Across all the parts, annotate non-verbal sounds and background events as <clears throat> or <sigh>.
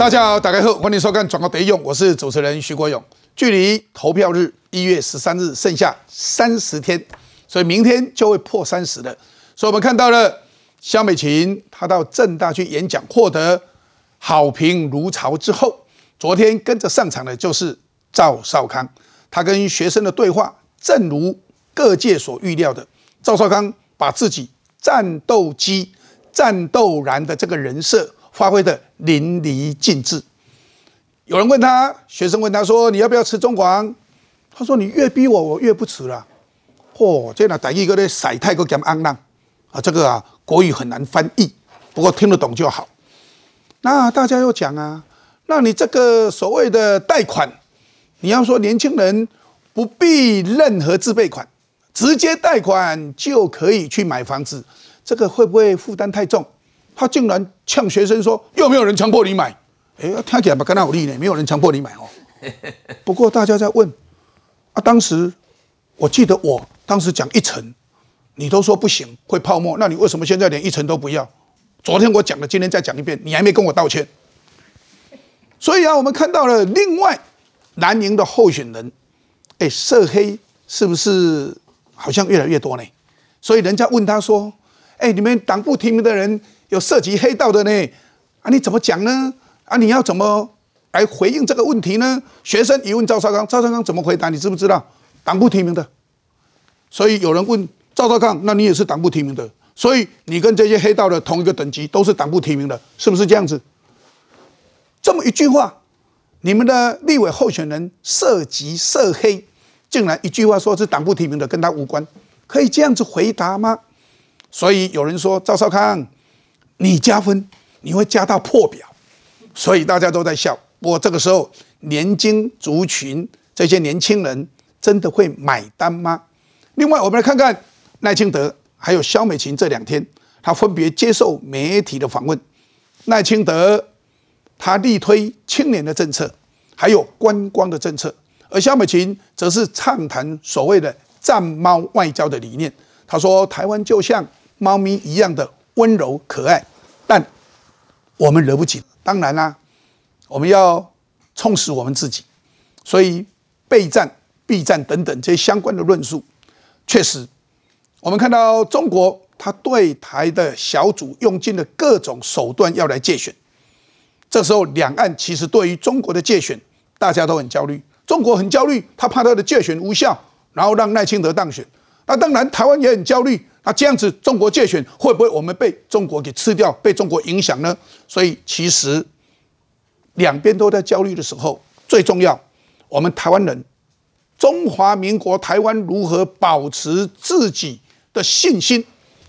大家好，打开后欢迎收看《转告得用》，我是主持人徐国勇。距离投票日一月十三日剩下三十天，所以明天就会破三十了。所以我们看到了肖美琴，她到正大去演讲，获得好评如潮之后，昨天跟着上场的就是赵少康。他跟学生的对话，正如各界所预料的，赵少康把自己战斗机、战斗燃的这个人设发挥的淋漓尽致。有人问他，学生问他说：“你要不要吃中广？”他说：“你越逼我，我越不吃了。”嚯，这那等一个咧，晒太过讲安浪啊，这个啊国语很难翻译，不过听得懂就好。那大家又讲啊，那你这个所谓的贷款。你要说年轻人不必任何自备款，直接贷款就可以去买房子，这个会不会负担太重？他竟然呛学生说：“又没有人强迫你买。”哎，听起来不跟他有利呢，没有人强迫你买哦。<laughs> 不过大家在问啊，当时我记得我当时讲一层，你都说不行会泡沫，那你为什么现在连一层都不要？昨天我讲了，今天再讲一遍，你还没跟我道歉。所以啊，我们看到了另外。南营的候选人，哎，涉黑是不是好像越来越多呢？所以人家问他说：“哎，你们党部提名的人有涉及黑道的呢？啊，你怎么讲呢？啊，你要怎么来回应这个问题呢？”学生一问赵少康，赵少康怎么回答？你知不知道？党部提名的。所以有人问赵少康：“那你也是党部提名的？所以你跟这些黑道的同一个等级，都是党部提名的，是不是这样子？”这么一句话。你们的立委候选人涉及涉黑，竟然一句话说是党部提名的，跟他无关，可以这样子回答吗？所以有人说赵少康，你加分，你会加到破表，所以大家都在笑。我这个时候年轻族群这些年轻人真的会买单吗？另外，我们来看看赖清德还有萧美琴这两天，他分别接受媒体的访问，赖清德。他力推青年的政策，还有观光的政策，而萧美琴则是畅谈所谓的“战猫外交”的理念。他说：“台湾就像猫咪一样的温柔可爱，但我们惹不起。当然啦，我们要充实我们自己，所以备战、避战等等这些相关的论述，确实，我们看到中国他对台的小组用尽了各种手段要来借选。”这时候，两岸其实对于中国的借选，大家都很焦虑。中国很焦虑，他怕他的借选无效，然后让赖清德当选。那当然，台湾也很焦虑。那这样子，中国借选会不会我们被中国给吃掉，被中国影响呢？所以，其实两边都在焦虑的时候，最重要，我们台湾人，中华民国台湾如何保持自己的信心，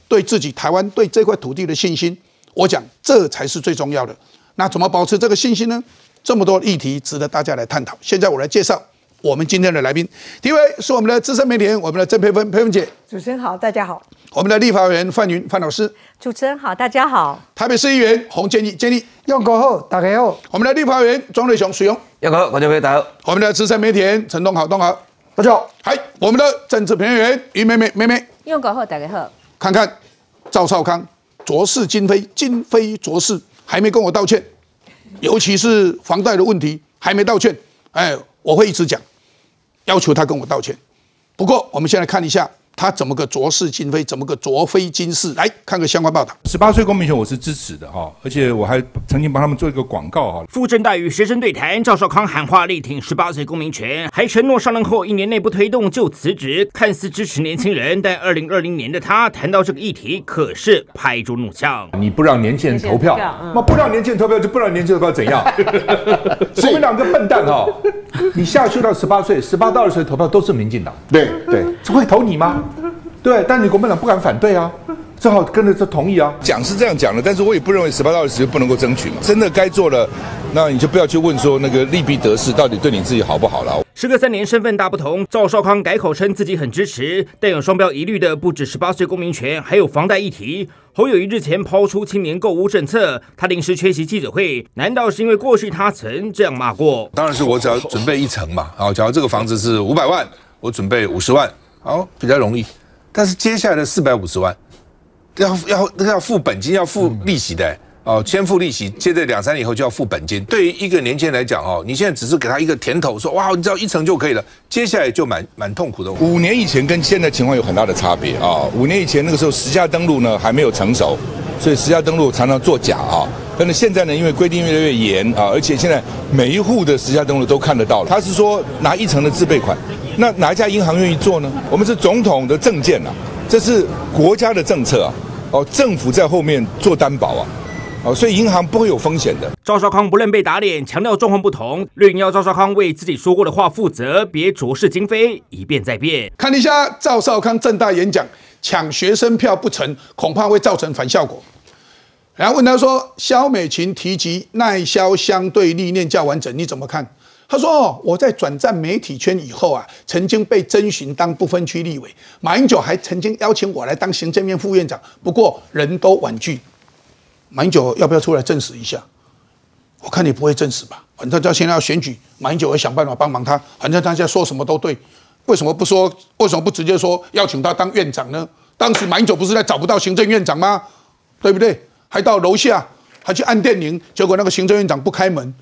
对自己台湾对这块土地的信心，我讲这才是最重要的。那怎么保持这个信心呢？这么多议题值得大家来探讨。现在我来介绍我们今天的来宾，第一位是我们的资深媒体人，我们的郑佩芬，佩芬姐。主持人好，大家好。我们的立法委员范云，范老师。主持人好，大家好。台北市议员洪建义，建义。用过后，大家好。我们的立法委员庄瑞雄，水雄。用过后，观众朋友大家好。我们的资深媒体人陈东豪，东豪。大家好。嗨，我们的政治评论员于妹妹，妹妹。用过后，大家好。看看赵少康，浊世今非，今非浊世，还没跟我道歉。尤其是房贷的问题还没道歉，哎，我会一直讲，要求他跟我道歉。不过，我们先来看一下。他怎么个浊世今非，怎么个浊非今世？来看个相关报道。十八岁公民权我是支持的哈，而且我还曾经帮他们做一个广告哈。傅政大与学生对谈，赵少康喊话力挺十八岁公民权，还承诺上任后一年内不推动就辞职。看似支持年轻人，但二零二零年的他谈到这个议题，可是拍桌怒呛。你不让年轻人投票，那不让年轻人投票就不让年轻人投票怎样？<laughs> 你们两个笨蛋哈，你下修到十八岁，十八到二十岁投票都是民进党，对对，会投你吗？<laughs> 对，但你国民党不敢反对啊，只好跟着这同意啊。讲是这样讲的，但是我也不认为十八到二十不能够争取嘛。真的该做了，那你就不要去问说那个利弊得失到底对你自己好不好了。时隔三年，身份大不同，赵少康改口称自己很支持，但有双标疑虑的不止十八岁公民权，还有房贷议题。侯友谊日前抛出青年购屋政策，他临时缺席记者会，难道是因为过去他曾这样骂过？当然是我只要准备一层嘛，好，假如这个房子是五百万，我准备五十万，好，比较容易。但是接下来的四百五十万，要要那个要付本金要付利息的，哦，先付利息，接着两三年以后就要付本金。对于一个年轻人来讲，哦，你现在只是给他一个甜头，说哇，你只要一成就可以了，接下来就蛮蛮痛苦的。五年以前跟现在情况有很大的差别啊！五年以前那个时候实价登录呢还没有成熟，所以实价登录常常作假啊。但是现在呢，因为规定越来越严啊，而且现在每一户的实价登录都看得到了。他是说拿一成的自备款，那哪一家银行愿意做呢？我们是总统的政见啊，这是国家的政策啊，哦，政府在后面做担保啊。哦，所以银行不会有风险的。赵少康不认被打脸，强调状况不同，绿营要赵少康为自己说过的话负责，别浊世今非，一变再变。看一下赵少康正大演讲，抢学生票不成，恐怕会造成反效果。然后问他说：“肖美琴提及耐销相对历练较完整，你怎么看？”他说：“，我在转战媒体圈以后啊，曾经被征询当不分区立委，马英九还曾经邀请我来当行政院副院长，不过人都婉拒。”马英九要不要出来证实一下？我看你不会证实吧。反正他现在要选举，马英九会想办法帮忙他。反正大家说什么都对，为什么不说？为什么不直接说邀请他当院长呢？当时马英九不是在找不到行政院长吗？对不对？还到楼下，还去按电铃，结果那个行政院长不开门，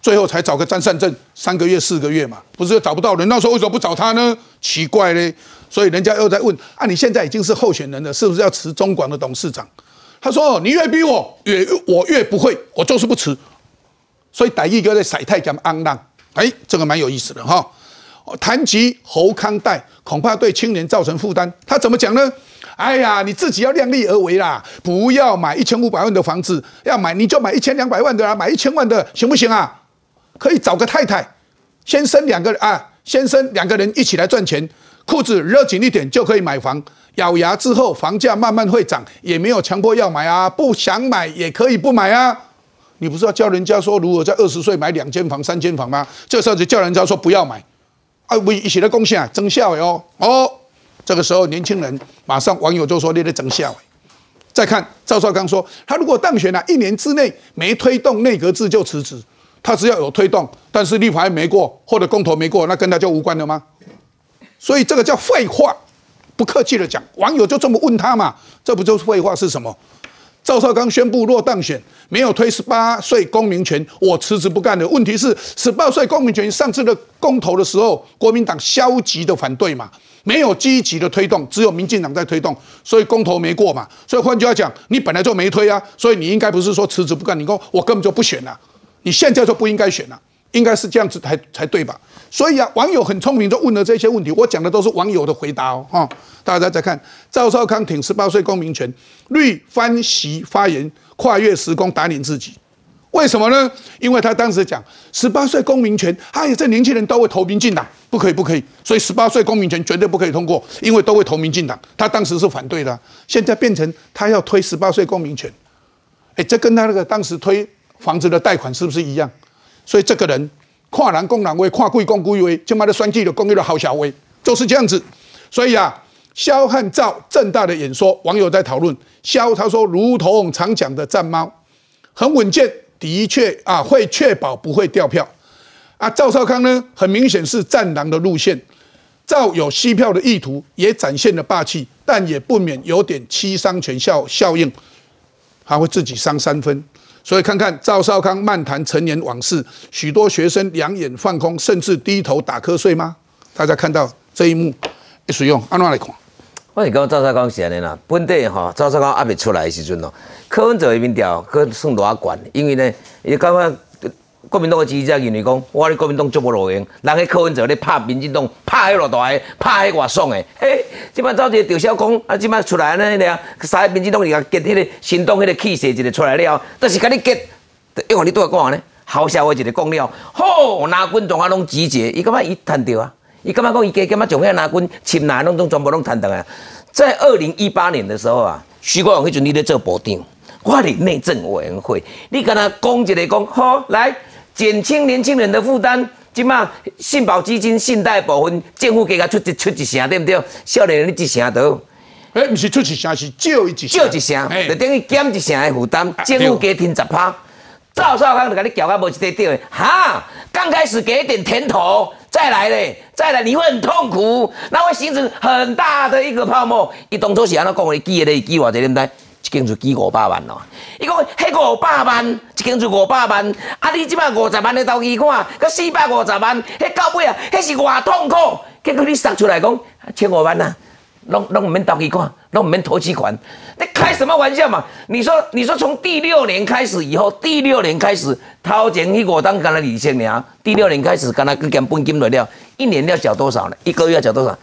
最后才找个张善政，三个月、四个月嘛，不是找不到人？那时候为什么不找他呢？奇怪嘞！所以人家又在问：啊，你现在已经是候选人了，是不是要辞中广的董事长？他说：“你越逼我，越我越不会，我就是不辞。所以，戴义哥在晒太讲安浪，哎，这个蛮有意思的哈。谈及侯康贷，恐怕对青年造成负担。他怎么讲呢？哎呀，你自己要量力而为啦，不要买一千五百万的房子，要买你就买一千两百万的啦，买一千万的行不行啊？可以找个太太，先生两个人啊，先生两个人一起来赚钱，裤子热紧一点就可以买房。”咬牙之后，房价慢慢会涨，也没有强迫要买啊，不想买也可以不买啊。你不是要教人家说，如果在二十岁买两间房、三间房吗？这时候就叫人家说不要买啊，为一起来贡献啊，增效哦哦。这个时候年轻人马上网友就说你在增效。再看赵少康说，他如果当选了，一年之内没推动内阁制就辞职。他只要有推动，但是立法没过或者公投没过，那跟他就无关了吗？所以这个叫废话。不客气的讲，网友就这么问他嘛，这不就是废话是什么？赵少康宣布若当选，没有推十八岁公民权，我辞职不干的。问题是十八岁公民权上次的公投的时候，国民党消极的反对嘛，没有积极的推动，只有民进党在推动，所以公投没过嘛。所以换句话讲，你本来就没推啊，所以你应该不是说辞职不干，你说我根本就不选了，你现在就不应该选了。应该是这样子才才对吧？所以啊，网友很聪明，就问了这些问题。我讲的都是网友的回答哦，哈！大家再看赵少康挺十八岁公民权，绿翻席发言，跨越时空打脸自己。为什么呢？因为他当时讲十八岁公民权，哎，这年轻人都会投民进党，不可以，不可以。所以十八岁公民权绝对不可以通过，因为都会投民进党。他当时是反对的，现在变成他要推十八岁公民权，哎，这跟他那个当时推房子的贷款是不是一样？所以这个人跨栏攻栏威，跨贵攻贵威，就妈的算计的公益的好小威，就是这样子。所以啊，萧汉赵正大的演说，网友在讨论。萧他说，如同常讲的战猫，很稳健，的确啊，会确保不会掉票。啊，赵少康呢，很明显是战狼的路线。赵有吸票的意图，也展现了霸气，但也不免有点七伤拳效效应，他会自己伤三分。所以看看赵少康漫谈陈年往事，许多学生两眼放空，甚至低头打瞌睡吗？大家看到这一幕，使用安怎来看？我是讲赵少康是安尼啦，本地吼赵少康还未出来的时阵哦，柯文哲的民调可算多啊悬，因为呢，伊感觉。国民党的支持者认为讲，我咧国民党足无路用，人喺柯文哲咧拍民进党，拍迄偌大个，拍迄偌爽诶。嘿，即摆走一个赵小公，啊，即摆出来安尼俩，三民进党伊结迄个新党迄个气势一个出来了，但是甲你结，因为你拄仔讲呢，好社会一个讲了，吼拿军总啊拢集结，伊感觉伊谈着啊，伊感觉讲伊加感觉将遐拿军侵南拢总全部拢谈得啊。在二零一八年的时候啊，徐国勇迄阵你咧做部长，我伫内政委员会，你敢若讲一个讲好来。减轻年轻人的负担，即马信保基金信贷部分，政府给他出一出一成，对不对？少年人你一成都，哎，不是出一成，是借一成，借一成，就等于减一成的负担，政府加添十趴。赵少康就甲你缴啊，无一块掉的，哈，刚开始给一点甜头，再来嘞，再来你会很痛苦，那会形成很大的一个泡沫。伊当初是安怎讲的？记得咧，记我这点在一间就几五百万咯。伊讲迄五百万，一间就五百万，啊你即摆五十万的投机款，佮四百五十万，迄到尾啊，迄是偌痛苦。结果你杀出来讲千五万啊、拢拢唔免投机款，拢唔免投资款，你开什么玩笑嘛？你说你说从第六年开始以后，第六年开始掏钱迄五档干了二千尔，第六年开始干那去减本金来了，一年要缴多少呢？一个月要缴多少？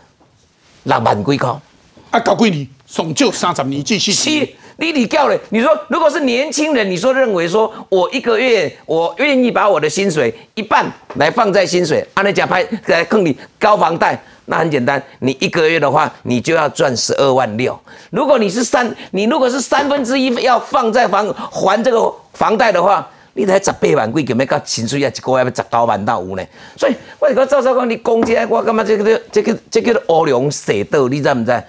六万几块。啊，搞几年，上少三十年继续是，你你叫嘞？你说如果是年轻人，你说认为说我一个月我愿意把我的薪水一半来放在薪水，按那假拍来坑你高房贷，那很简单，你一个月的话，你就要赚十二万六。如果你是三，你如果是三分之一要放在房还这个房贷的话，你才十八万几，根本到薪水啊，一个月要十九万到五呢。所以我是讲赵少康，你讲这，我感觉这个这个这个乌龙蛇道，你知不知？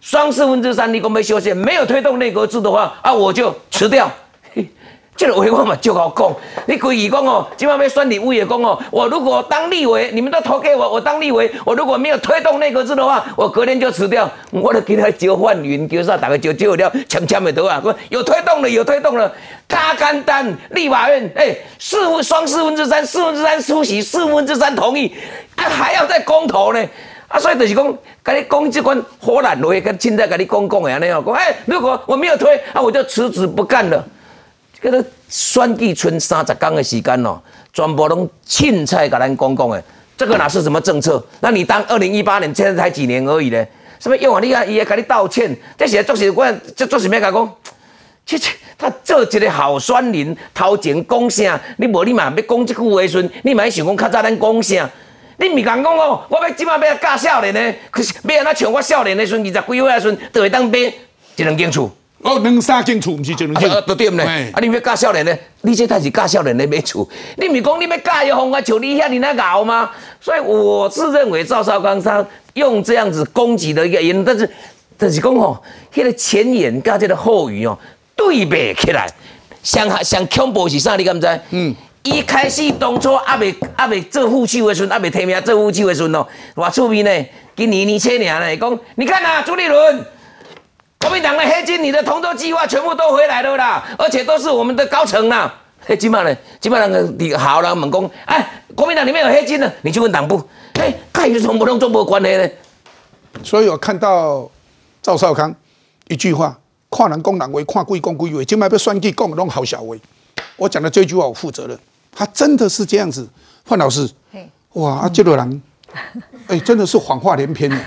双四分之三，你讲要修宪，没有推动内阁制的话，啊，我就辞掉。嘿 <laughs> 这个话我嘛就好讲，你规议讲哦，今晚要选立委也工哦，我如果当立委，你们都投给我，我当立委，我如果没有推动内阁制的话，我隔天就辞掉。我就给他交换云，叫啥？大家交交了，签签的得啊。说有推动了，有推动了，他简单，立法院哎，四分双四分之三，四分之三出席，四分之三同意，啊还要再公投呢。啊，所以就是讲，跟你讲这款火烂话，跟现在跟你讲讲的安尼哦，讲哎，如果我没有推，啊，我就辞职不干了。这个选举村三十天的时间哦，全部拢凊彩跟咱讲讲的，这个哪是什么政策？那你当二零一八年现在才几年而已呢？什么用啊？你看，伊还跟你道歉，这些做是我这做是咩甲讲？切切，他做一个好酸林，头前讲啥？你无你嘛要讲这句话的时，你嘛要想讲较早咱讲啥？你毋是讲讲哦，我要即摆要教少年呢，可是要安怎像我少年的时阵，二十几岁的时阵，就会当买一两间厝。哦，两三间厝，毋是一两间啊，，都对不呢？嘿啊，你要教少年呢？你这才是教少年的买厝。你毋是讲你要教育方法，像你遐尔那搞吗？所以我自认为赵少康他用这样子攻击的一个言论，但是但是讲吼，迄、个前言跟这个后语哦对比起来，上上恐怖是啥？你敢知？嗯。一开始当初还未还未做副手的时阵，还未提名做副手的时阵哦，偌出面呢，今年年初年呢，讲你看呐、朱立伦，国民党的黑金，你的同舟计划全部都回来了啦，而且都是我们的高层啦。黑金嘛呢？基本上你好了，猛攻，哎，国民党里面有黑金的，你去问党部，哎，看有什么同中国关系呢？所以我看到赵少康一句话：看人讲人话，看鬼讲鬼话。今麦要算计讲的拢好小话。我讲的这句话我负责任，他真的是这样子。范老师，嘿哇，啊，这个人，<laughs> 哎，真的是谎话连篇呢。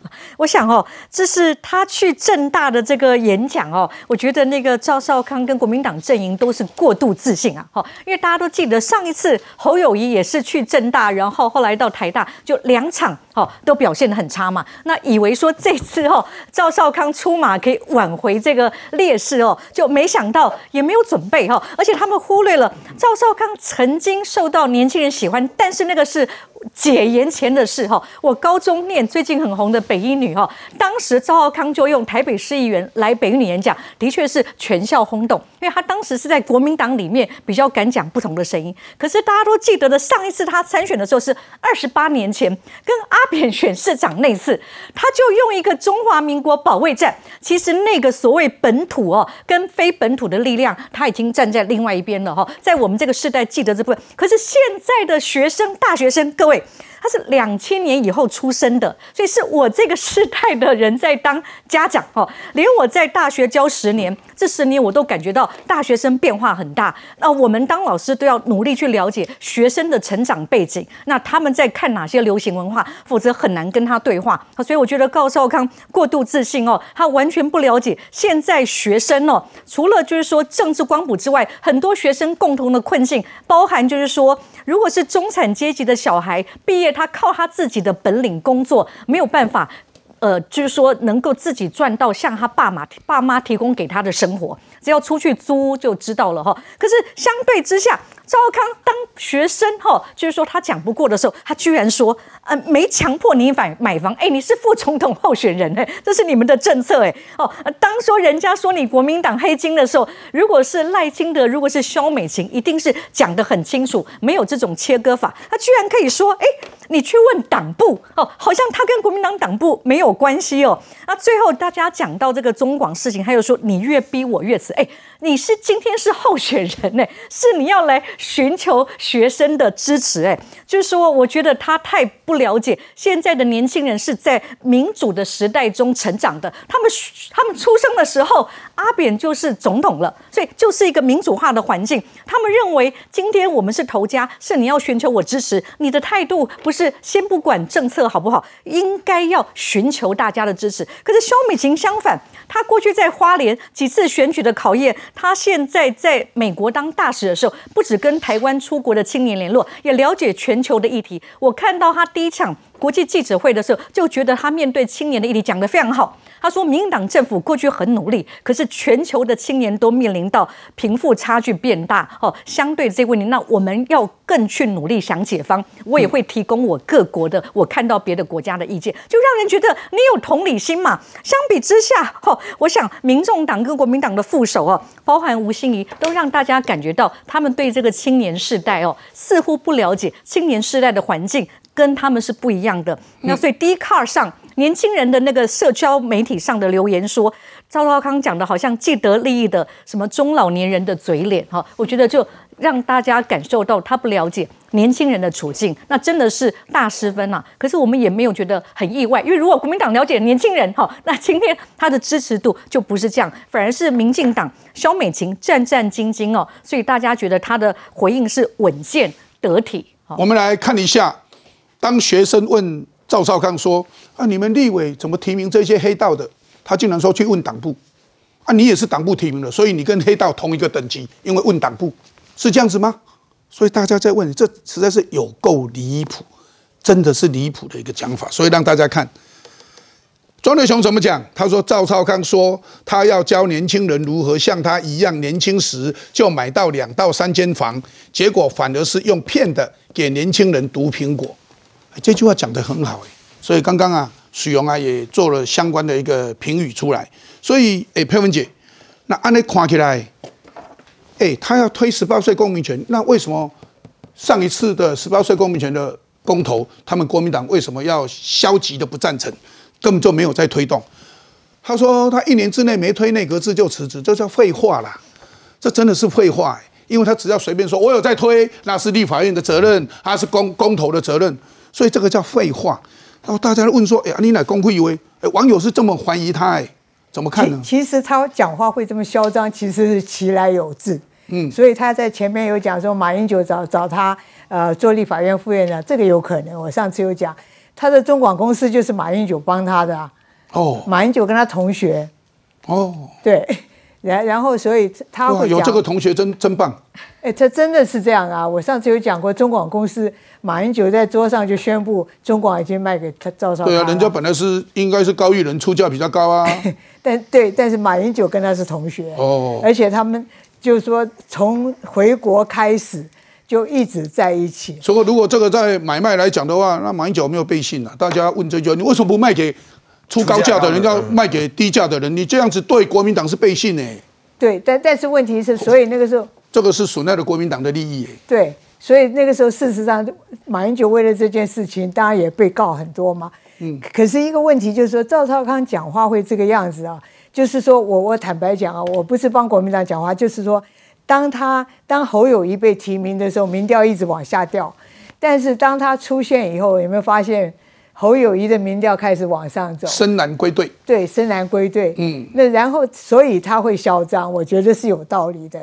<laughs> 我想哦，这是他去正大的这个演讲哦，我觉得那个赵少康跟国民党阵营都是过度自信啊，哈，因为大家都记得上一次侯友谊也是去正大，然后后来到台大，就两场哦都表现得很差嘛，那以为说这次哦赵少康出马可以挽回这个劣势哦，就没想到也没有准备哈、哦，而且他们忽略了赵少康曾经受到年轻人喜欢，但是那个是。解严前的事哈，我高中念最近很红的北一女哈，当时赵浩康就用台北市议员来北一女演讲，的确是全校轰动，因为他当时是在国民党里面比较敢讲不同的声音。可是大家都记得的，上一次他参选的时候是二十八年前，跟阿扁选市长那次，他就用一个中华民国保卫战，其实那个所谓本土哦跟非本土的力量，他已经站在另外一边了哈，在我们这个世代记得这部分。可是现在的学生、大学生，各位。他是两千年以后出生的，所以是我这个世代的人在当家长哦。连我在大学教十年，这十年我都感觉到大学生变化很大。那我们当老师都要努力去了解学生的成长背景，那他们在看哪些流行文化，否则很难跟他对话。所以我觉得高少康过度自信哦，他完全不了解现在学生哦，除了就是说政治光谱之外，很多学生共同的困境，包含就是说，如果是中产阶级的小孩毕业。他靠他自己的本领工作，没有办法，呃，就是说能够自己赚到像他爸妈爸妈提供给他的生活，只要出去租就知道了哈。可是相对之下，赵康当学生哈，就是说他讲不过的时候，他居然说，呃，没强迫你买买房，哎，你是副总统候选人哎，这是你们的政策哎，哦，当说人家说你国民党黑金的时候，如果是赖清德，如果是萧美琴，一定是讲得很清楚，没有这种切割法，他居然可以说，哎。你去问党部哦，好像他跟国民党党部没有关系哦。那最后大家讲到这个中广事情，他又说你越逼我越辞，哎，你是今天是候选人呢，是你要来寻求学生的支持，哎，就是说，我觉得他太不了解现在的年轻人是在民主的时代中成长的，他们他们出生的时候，阿扁就是总统了，所以就是一个民主化的环境，他们认为今天我们是头家，是你要寻求我支持，你的态度不是。是先不管政策好不好，应该要寻求大家的支持。可是肖美琴相反，她过去在花莲几次选举的考验，她现在在美国当大使的时候，不止跟台湾出国的青年联络，也了解全球的议题。我看到她第一场国际记者会的时候，就觉得他面对青年的议题讲得非常好。他说：“民党政府过去很努力，可是全球的青年都面临到贫富差距变大哦。相对这个问题，那我们要更去努力想解方。我也会提供我各国的，我看到别的国家的意见，就让人觉得你有同理心嘛。相比之下，哦，我想民众党跟国民党的副手哦，包含吴欣怡，都让大家感觉到他们对这个青年世代哦，似乎不了解青年世代的环境跟他们是不一样的。那所以第一 car 上。”年轻人的那个社交媒体上的留言说，赵少康讲的好像既得利益的什么中老年人的嘴脸哈，我觉得就让大家感受到他不了解年轻人的处境，那真的是大失分呐。可是我们也没有觉得很意外，因为如果国民党了解年轻人哈，那今天他的支持度就不是这样，反而是民进党萧美琴战战兢兢哦，所以大家觉得他的回应是稳健得体。我们来看一下，当学生问。赵少康说：“啊，你们立委怎么提名这些黑道的？他竟然说去问党部，啊，你也是党部提名的，所以你跟黑道同一个等级，因为问党部是这样子吗？所以大家在问，这实在是有够离谱，真的是离谱的一个讲法。所以让大家看，庄德雄怎么讲？他说赵少康说他要教年轻人如何像他一样年轻时就买到两到三间房，结果反而是用骗的给年轻人毒苹果。”这句话讲得很好哎，所以刚刚啊，许荣啊也做了相关的一个评语出来。所以哎，佩文姐，那按你看起来，哎，他要推十八岁公民权，那为什么上一次的十八岁公民权的公投，他们国民党为什么要消极的不赞成，根本就没有在推动？他说他一年之内没推内阁制就辞职，这叫废话啦，这真的是废话因为他只要随便说我有在推，那是立法院的责任，他是公公投的责任。所以这个叫废话，然后大家问说：“哎，你乃公会以为？”哎，网友是这么怀疑他，哎，怎么看呢？其实他讲话会这么嚣张，其实是其来有自。嗯，所以他在前面有讲说，马英九找找他，呃，做立法院副院长，这个有可能。我上次有讲，他的中广公司就是马英九帮他的啊。哦，马英九跟他同学。哦，对。然然后，所以他会有这个同学真真棒。哎，这真的是这样啊！我上次有讲过，中广公司马英九在桌上就宣布，中广已经卖给他赵少。对啊，人家本来是应该是高玉人出价比较高啊。<laughs> 但对，但是马英九跟他是同学哦，而且他们就是说从回国开始就一直在一起。所以如果这个在买卖来讲的话，那马英九没有背信啊？大家问这句，你为什么不卖给？出高价的人要卖给低价的人，你这样子对国民党是背信呢？对，但但是问题是，所以那个时候这个是损害了国民党的利益。对，所以那个时候事实上，马英九为了这件事情，当然也被告很多嘛。嗯，可是一个问题就是说，赵少康讲话会这个样子啊，就是说我我坦白讲啊，我不是帮国民党讲话，就是说，当他当侯友谊被提名的时候，民调一直往下掉，但是当他出现以后，有没有发现？侯友谊的民调开始往上走，深蓝归队，对，深蓝归队，嗯，那然后所以他会嚣张，我觉得是有道理的，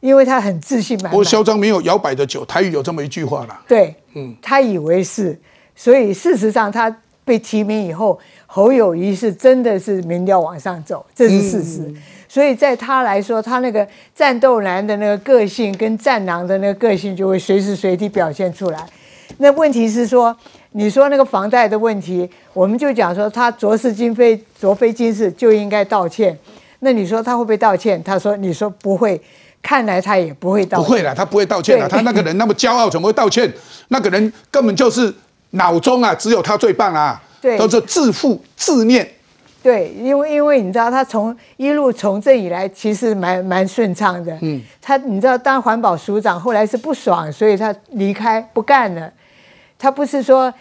因为他很自信满满。不过嚣张没有摇摆的酒，台语有这么一句话啦。对，嗯，他以为是，所以事实上他被提名以后，侯友谊是真的是民调往上走，这是事实。所以在他来说，他那个战斗男的那个个性跟战狼的那个个性就会随时随地表现出来。那问题是说。你说那个房贷的问题，我们就讲说他昨是今非，昨非今是就应该道歉。那你说他会不会道歉？他说：“你说不会，看来他也不会道歉。”不会了，他不会道歉了。他那个人 <laughs> 那么骄傲，怎么会道歉？那个人根本就是脑中啊，只有他最棒啊，都是自负自念。对，因为因为你知道，他从一路从政以来，其实蛮蛮顺畅的。嗯，他你知道当环保署长，后来是不爽，所以他离开不干了。他不是说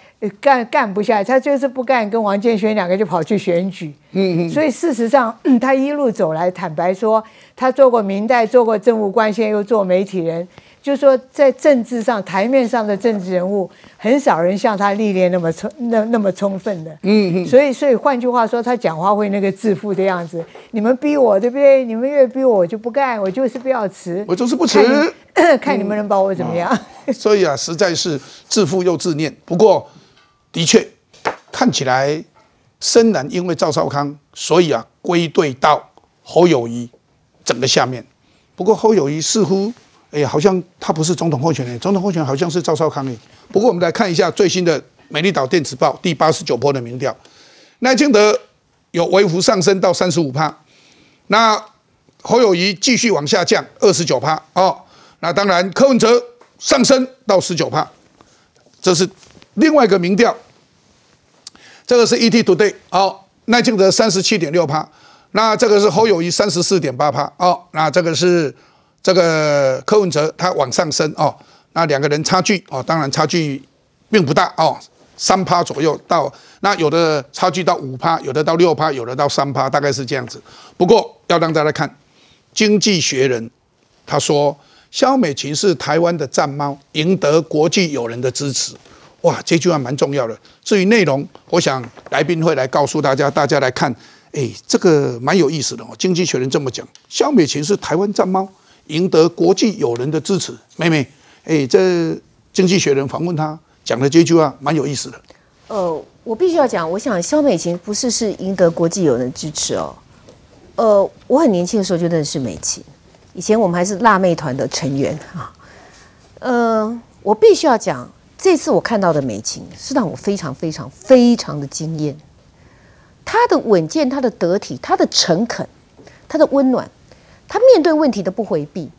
干干不下，他就是不干，跟王建轩两个就跑去选举。嗯嗯。所以事实上，他一路走来，坦白说，他做过明代，做过政务官，现在又做媒体人。就是说，在政治上台面上的政治人物，很少人像他历练那么充那那么充分的。嗯嗯。所以，所以换句话说，他讲话会那个自负的样子。你们逼我，对不对？你们越逼我，我就不干，我就是不要辞。我就是不辞。<coughs> 看你们能把我怎么样？所以啊，实在是自负又自恋。不过，的确看起来深蓝因为赵少康，所以啊归队到侯友谊整个下面。不过侯友谊似乎。哎，好像他不是总统候选人，总统候选人好像是赵少康诶。不过我们来看一下最新的《美丽岛电子报》第八十九波的民调，赖清德有微幅上升到三十五趴，那侯友谊继续往下降二十九趴哦。那当然柯文哲上升到十九趴，这是另外一个民调，这个是 ET Today 哦，赖清德三十七点六趴，那这个是侯友谊三十四点八趴哦，那这个是。这个柯文哲他往上升哦，那两个人差距哦，当然差距并不大哦，三趴左右到那有的差距到五趴，有的到六趴，有的到三趴，大概是这样子。不过要让大家看，《经济学人》他说，肖美琴是台湾的战猫，赢得国际友人的支持。哇，这句话蛮重要的。至于内容，我想来宾会来告诉大家，大家来看，哎，这个蛮有意思的哦。《经济学人》这么讲，肖美琴是台湾战猫。赢得国际友人的支持，妹妹，哎，这经济学人访问他讲的这句话蛮有意思的。呃，我必须要讲，我想肖美琴不是是赢得国际友人支持哦。呃，我很年轻的时候就认识美琴，以前我们还是辣妹团的成员啊。呃，我必须要讲，这次我看到的美琴是让我非常非常非常的惊艳。她的稳健，她的得体，她的诚恳，她的温暖。他面对问题都不回避，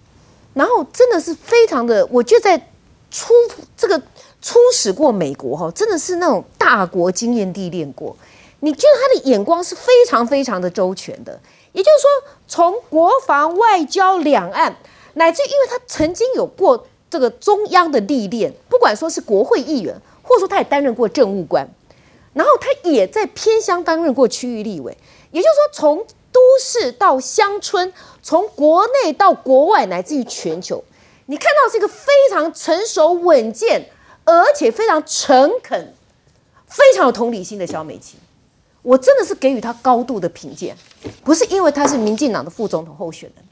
然后真的是非常的，我就在初这个初始过美国哈，真的是那种大国经验历练过，你觉得他的眼光是非常非常的周全的。也就是说，从国防、外交、两岸，乃至因为他曾经有过这个中央的历练，不管说是国会议员，或者说他也担任过政务官，然后他也在偏乡担任过区域立委，也就是说从。都市到乡村，从国内到国外，乃至于全球，你看到是一个非常成熟稳健，而且非常诚恳、非常有同理心的小美琴。我真的是给予她高度的评价，不是因为她是民进党的副总统候选人，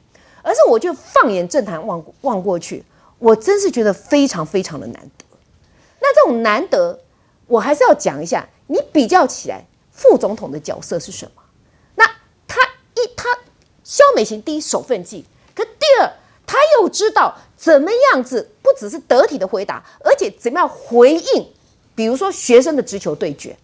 而是我就放眼政坛望望过去，我真是觉得非常非常的难得。那这种难得，我还是要讲一下，你比较起来，副总统的角色是什么？那他一，他肖美琴第一守份计，可第二，他又知道怎么样子，不只是得体的回答，而且怎么样回应，比如说学生的直球对决。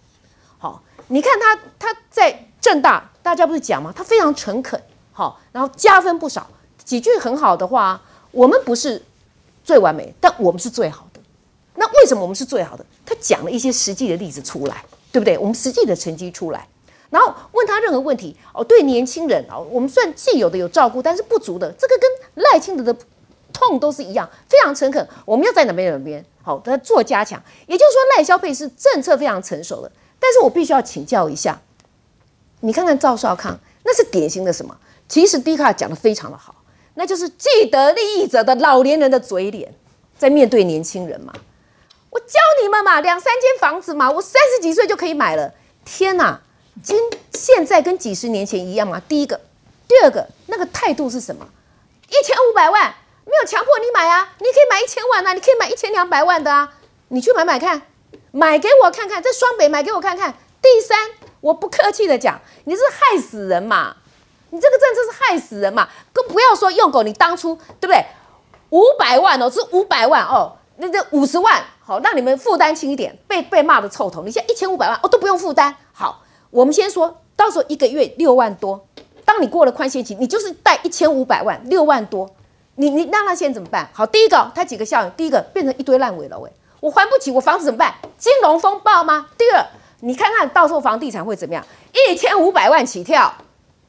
好，你看他他在正大，大家不是讲吗？他非常诚恳，好，然后加分不少，几句很好的话。我们不是最完美，但我们是最好的。那为什么我们是最好的？他讲了一些实际的例子出来，对不对？我们实际的成绩出来。然后问他任何问题哦，对年轻人哦，我们算既有的有照顾，但是不足的，这个跟赖清德的痛都是一样，非常诚恳。我们要在哪边哪边好，他做加强。也就是说，赖消费是政策非常成熟的，但是我必须要请教一下，你看看赵少康，那是典型的什么？其实迪卡讲的非常的好，那就是既得利益者的老年人的嘴脸，在面对年轻人嘛。我教你们嘛，两三间房子嘛，我三十几岁就可以买了。天哪！今现在跟几十年前一样吗？第一个，第二个，那个态度是什么？一千五百万没有强迫你买啊，你可以买一千万啊，你可以买一千两百万的啊，你去买买看，买给我看看，在双北买给我看看。第三，我不客气的讲，你是害死人嘛？你这个政策是害死人嘛？更不要说用狗，你当初对不对？五百万哦，是五百万哦，那这五十万好，让你们负担轻一点，被被骂的臭头。你现在一千五百万哦都不用负担，好。我们先说到时候一个月六万多，当你过了宽限期，你就是贷一千五百万，六万多，你你让他现在怎么办？好，第一个他几个效应，第一个变成一堆烂尾了，喂，我还不起，我房子怎么办？金融风暴吗？第二，你看看到时候房地产会怎么样？一千五百万起跳，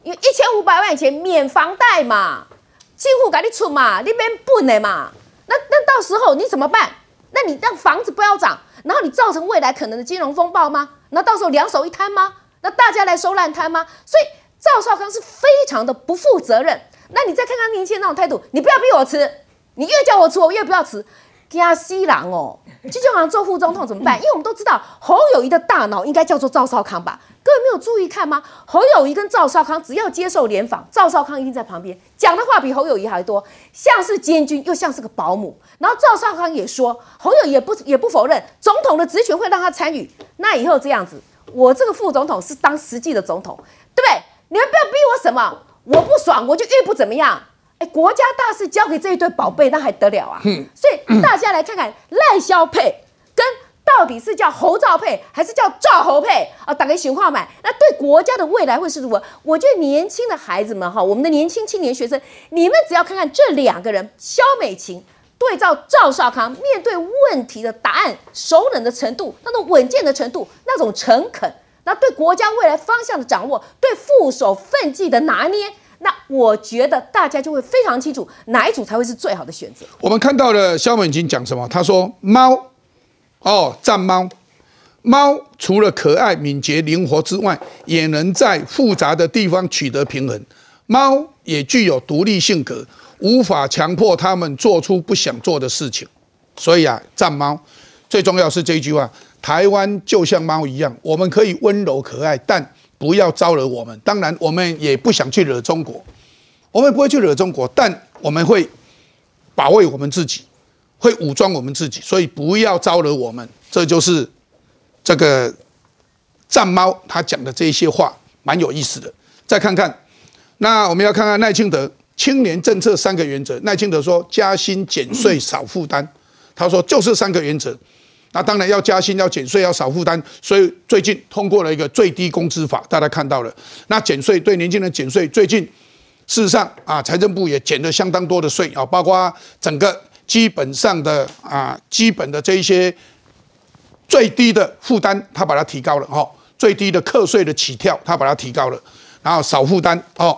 有一千五百万钱免房贷嘛，几乎给你出嘛，你免不能嘛，那那到时候你怎么办？那你让房子不要涨，然后你造成未来可能的金融风暴吗？那到时候两手一摊吗？那大家来收烂摊吗？所以赵少康是非常的不负责任。那你再看看年轻人那种态度，你不要逼我吃，你越叫我吃，我越不要吃。加西郎哦，就叫像做副总统怎么办？因为我们都知道侯友谊的大脑应该叫做赵少康吧？各位没有注意看吗？侯友谊跟赵少康只要接受联访，赵少康一定在旁边讲的话比侯友谊还多，像是监军又像是个保姆。然后赵少康也说，侯友也不也不否认总统的职权会让他参与。那以后这样子，我这个副总统是当实际的总统，对不对？你们不要逼我什么，我不爽我就越不怎么样。哎，国家大事交给这一对宝贝，那还得了啊？所以大家来看看赖萧佩跟到底是叫侯兆配还是叫赵侯佩啊？打个情话买，那对国家的未来会是如何？我觉得年轻的孩子们哈，我们的年轻青年学生，你们只要看看这两个人，萧美琴对照赵少康，面对问题的答案熟稔的程度，那种稳健的程度，那种诚恳，那对国家未来方向的掌握，对副手奋际的拿捏。那我觉得大家就会非常清楚哪一组才会是最好的选择。我们看到了肖美琴讲什么？他说：“猫，哦，战猫，猫除了可爱、敏捷、灵活之外，也能在复杂的地方取得平衡。猫也具有独立性格，无法强迫它们做出不想做的事情。所以啊，战猫最重要是这句话：台湾就像猫一样，我们可以温柔可爱，但……”不要招惹我们。当然，我们也不想去惹中国，我们不会去惹中国，但我们会保卫我们自己，会武装我们自己。所以不要招惹我们。这就是这个战猫他讲的这些话，蛮有意思的。再看看，那我们要看看赖清德青年政策三个原则。赖清德说加薪减税少负担，他说就是三个原则。那当然要加薪，要减税，要少负担，所以最近通过了一个最低工资法，大家看到了。那减税对年轻人减税，最近事实上啊，财政部也减了相当多的税啊，包括整个基本上的啊，基本的这一些最低的负担，他把它提高了哈，最低的课税的起跳，他把它提高了，然后少负担哦。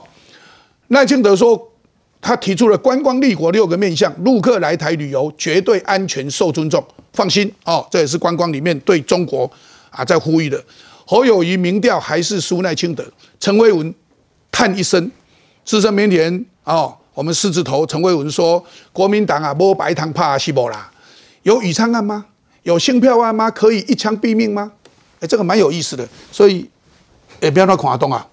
赖清德说，他提出了观光立国六个面向，陆客来台旅游绝对安全受尊重。放心哦，这也是观光里面对中国啊在呼吁的。侯友谊民调还是输赖清德，陈威文叹一声，资深媒体人哦，我们四字头陈威文说，国民党啊摸白糖怕西伯啦，有宇昌案吗？有新票案吗？可以一枪毙命吗？哎，这个蛮有意思的，所以也不要那恐吓动啊。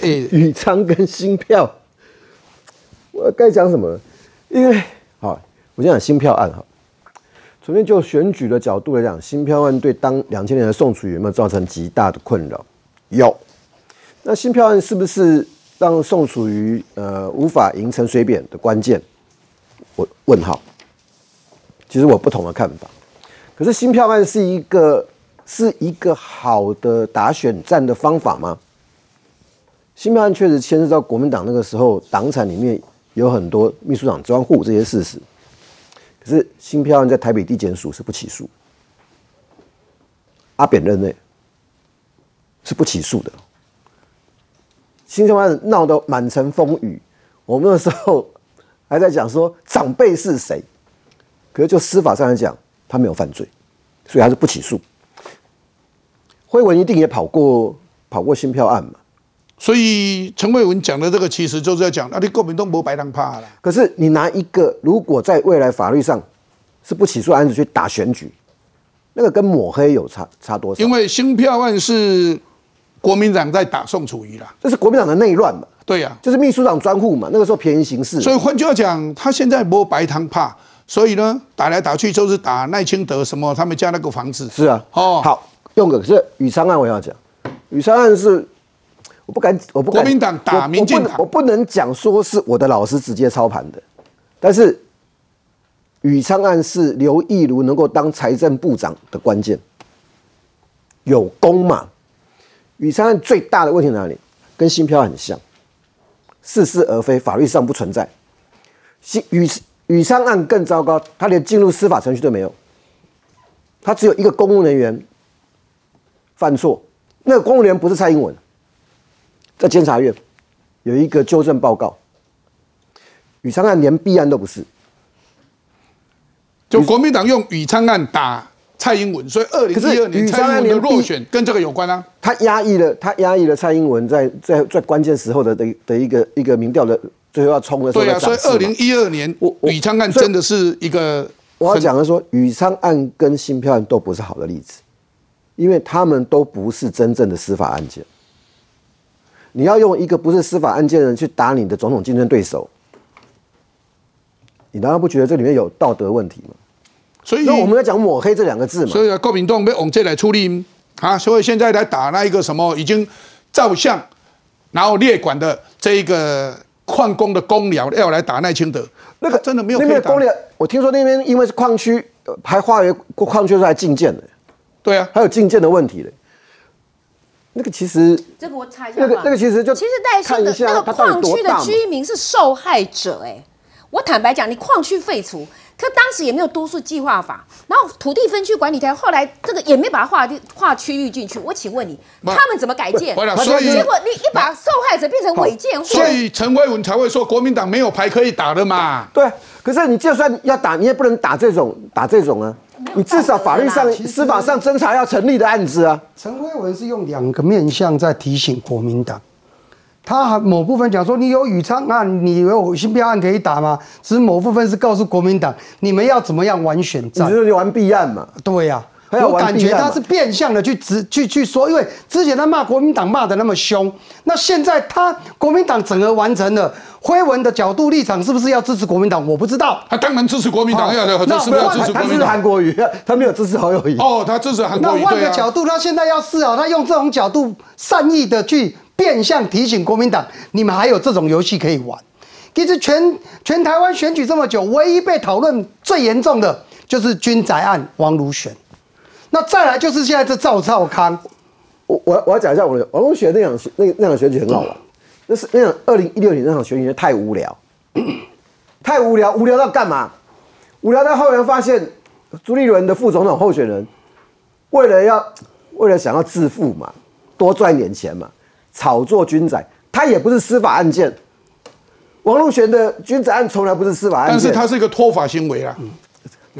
哎，宇昌跟新票，我该讲什么？因为好，我先讲新票案哈。首先，就选举的角度来讲，新票案对当两千年的宋楚瑜有没有造成极大的困扰？有。那新票案是不是让宋楚瑜呃无法赢陈水扁的关键？我问号。其实我不同的看法。可是新票案是一个是一个好的打选战的方法吗？新票案确实牵涉到国民党那个时候党产里面有很多秘书长专户这些事实。可是新票案在台北地检署是不起诉，阿扁任内是不起诉的。新票案闹得满城风雨，我们那时候还在讲说长辈是谁，可是就司法上来讲，他没有犯罪，所以他是不起诉。辉文一定也跑过跑过新票案嘛。所以陈慧文讲的这个，其实就是在讲，那你国民党没白当怕了。可是你拿一个，如果在未来法律上是不起诉案子去打选举，那个跟抹黑有差差多少？因为新票案是国民党在打宋楚瑜啦，这是国民党的内乱嘛？对呀，就是秘书长专户嘛。那个时候便宜行事。所以换句话讲，他现在没白糖怕，所以呢，打来打去就是打赖清德什么他们家那个房子。是啊，哦，好，用个是宇昌案，我要讲，宇昌案是。我不敢，我不敢。国民党打民进党，我不能讲说是我的老师直接操盘的，但是宇昌案是刘义如能够当财政部长的关键，有功嘛？宇昌案最大的问题哪里？跟新票很像，似是而非，法律上不存在。新宇宇昌案更糟糕，他连进入司法程序都没有，他只有一个公务人员犯错，那个公务人员不是蔡英文。在监察院有一个纠正报告，宇昌案连弊案都不是，就国民党用宇昌案打蔡英文，所以二零一二年蔡英文的落选跟这个有关啊。他压抑了，他压抑了蔡英文在在在关键时候的的的一个一个民调的最后要冲的时候。对啊，所以二零一二年宇昌案真的是一个。我要讲的说，宇昌案跟新票案都不是好的例子，因为他们都不是真正的司法案件。你要用一个不是司法案件的人去打你的总统竞争对手，你难道不觉得这里面有道德问题吗？所以我们要讲抹黑这两个字嘛。所以国民党被往这来处理啊，所以现在来打那一个什么已经照相，然后列管的这一个矿工的公僚要来打赖清德，那个真的没有。那边公僚，我听说那边因为是矿区，还划为矿区是还禁建的。对啊，还有禁建的问题嘞。那个其实，这个我查一下那个那个其实就其实戴信的那个矿区的居民是受害者哎。我坦白讲，你矿区废除，可当时也没有都市计划法，然后土地分区管理条后来这个也没把它划划区域进去。我请问你，他们怎么改建？所以结果你一把受害者变成违建户，所以陈慧文才会说国民党没有牌可以打的嘛。对，可是你就算要打，你也不能打这种打这种啊。你至少法律上、司法上侦查要成立的案子啊！陈辉文是用两个面向在提醒国民党，他还某部分讲说你有宇昌案，你有新标案可以打吗？只是某部分是告诉国民党，你们要怎么样玩选战？就是玩避案嘛？对呀，我感觉他是变相的去直去去说，因为之前他骂国民党骂的那么凶，那现在他国民党整合完成了。辉文的角度立场是不是要支持国民党？我不知道。他当然支持国民党，要的是不是要支持国民党？韩国瑜，他没有支持侯友谊。哦，他支持韩国瑜。那换个角度，他现在要试啊，他用这种角度善意的去变相提醒国民党，你们还有这种游戏可以玩。其实全全台湾选举这么久，唯一被讨论最严重的就是军宅案王如选。那再来就是现在这赵少康。我我我要讲一下我的王龙学那场那那场选举很好玩。那是那场二零一六年那场选举太无聊，太无聊，无聊到干嘛？无聊到后来发现朱立伦的副总统候选人，为了要为了想要致富嘛，多赚点钱嘛，炒作军仔，他也不是司法案件。王路璇的军宅案从来不是司法案件，但是他是一个脱法行为啊。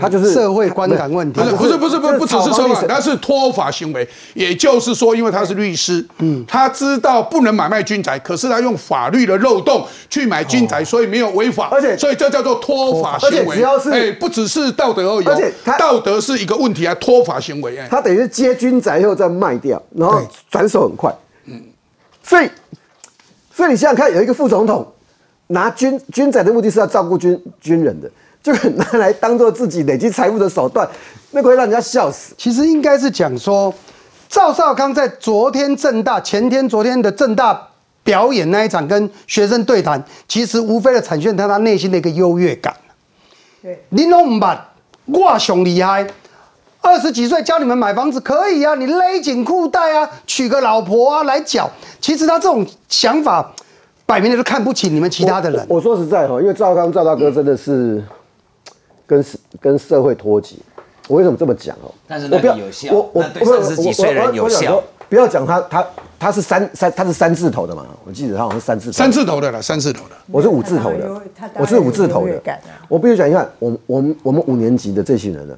他就是社会观感问题，不是不是不是不只是社会，他是脱法行为。也就是说，因为他是律师，嗯，他知道不能买卖军宅，可是他用法律的漏洞去买军宅，所以没有违法，而且所以这叫做脱法行为。只要是哎，不只是道德而已，而且道德是一个问题，啊脱法行为。他等于是接军宅以后再卖掉，然后转手很快。嗯，所以所以你想想看，有一个副总统拿军军宅的目的是要照顾军军人的。就拿来当做自己累积财富的手段，那个会让人家笑死。其实应该是讲说，赵少康在昨天正大、前天、昨天的正大表演那一场跟学生对谈，其实无非的展现他他内心的一个优越感。对，你拢唔捌，我上厉害。二十几岁教你们买房子可以啊，你勒紧裤带啊，娶个老婆啊来缴。其实他这种想法，摆明了都看不起你们其他的人。我说实在哈，因为赵刚赵大哥真的是。跟跟社会脱节，我为什么这么讲哦？但是那个有效，我我对三十几岁人有效。不要讲他他他是三三他是三字头的嘛？我记得他好像是三字三字头的了，三字头的。我是五字头的，我是五字头的。我必须讲一下，我我们我们五年级的这些人呢，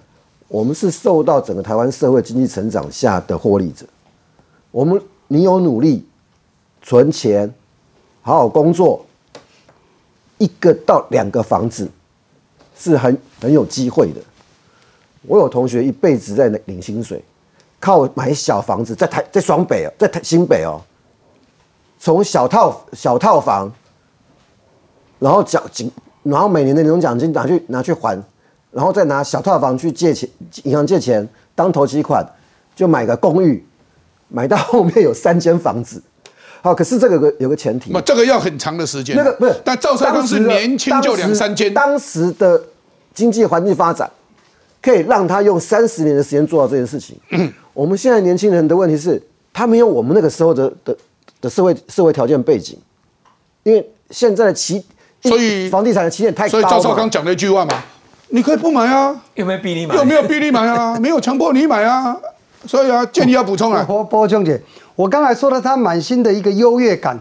我们是受到整个台湾社会经济成长下的获利者。我们你有努力存钱，好好工作，一个到两个房子。是很很有机会的。我有同学一辈子在领薪水，靠买小房子，在台在双北哦，在台新北哦，从小套小套房，然后奖金，然后每年的年终奖金拿去拿去还，然后再拿小套房去借钱，银行借钱当头期款，就买个公寓，买到后面有三间房子。好，可是这个有个前提，不，这个要很长的时间。那个不是，但赵少康是年轻就两三间。当时的经济环境发展，可以让他用三十年的时间做到这件事情。我们现在年轻人的问题是，他没有我们那个时候的的的社会社会条件背景，因为现在的起，所以房地产的起点太高。所以赵少康讲了一句话嘛，你可以不买啊，有没有逼你买？有没有逼你买啊？<laughs> 没有强迫你买啊。所以啊，建议要补充啊，<laughs> 波波兄姐。我刚才说了，他满心的一个优越感，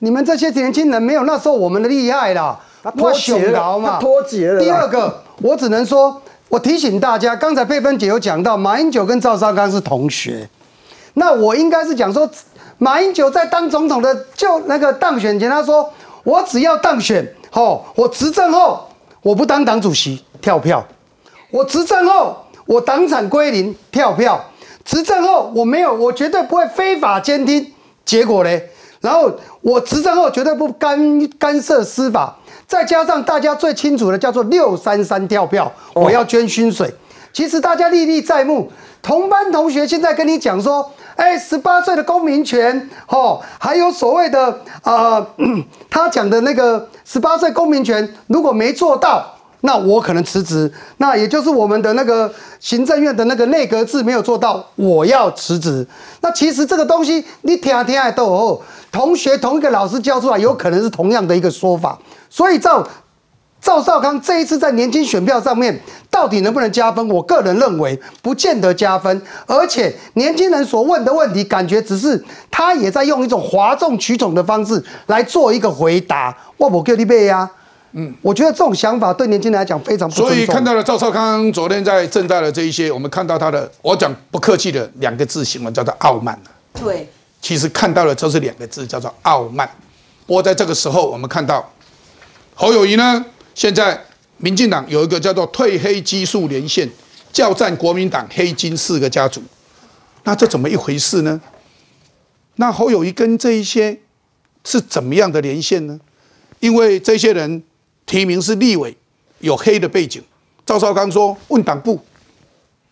你们这些年轻人没有那时候我们的厉害啦。他脱节了嘛？脱节了。第二个，我只能说，我提醒大家，刚才佩芬姐有讲到，马英九跟赵少康是同学，那我应该是讲说，马英九在当总统的就那个当选前，他说我只要当选，哦，我执政后我不当党主席跳票，我执政后我党产归零跳票，执政后我没有，我绝对不会非法监听，结果嘞，然后我执政后绝对不干干涉司法。再加上大家最清楚的叫做六三三跳票，我要捐薪水。其实大家历历在目，同班同学现在跟你讲说，哎，十八岁的公民权，哦，还有所谓的呃，<clears throat> 他讲的那个十八岁公民权，如果没做到，那我可能辞职。那也就是我们的那个行政院的那个内阁制没有做到，我要辞职。那其实这个东西你听听都有，同学同一个老师教出来，有可能是同样的一个说法。所以赵赵少康这一次在年轻选票上面到底能不能加分？我个人认为不见得加分，而且年轻人所问的问题，感觉只是他也在用一种哗众取宠的方式来做一个回答。我不叫你背呀，嗯，我觉得这种想法对年轻人来讲非常不所以看到了赵少康昨天在正大的这一些，我们看到他的，我讲不客气的两个字形容叫做傲慢对，其实看到了就是两个字叫做傲慢。不过在这个时候，我们看到。侯友谊呢？现在民进党有一个叫做“退黑激素连线”，叫战国民党黑金四个家族。那这怎么一回事呢？那侯友谊跟这一些是怎么样的连线呢？因为这些人提名是立委，有黑的背景。赵少刚说问党部，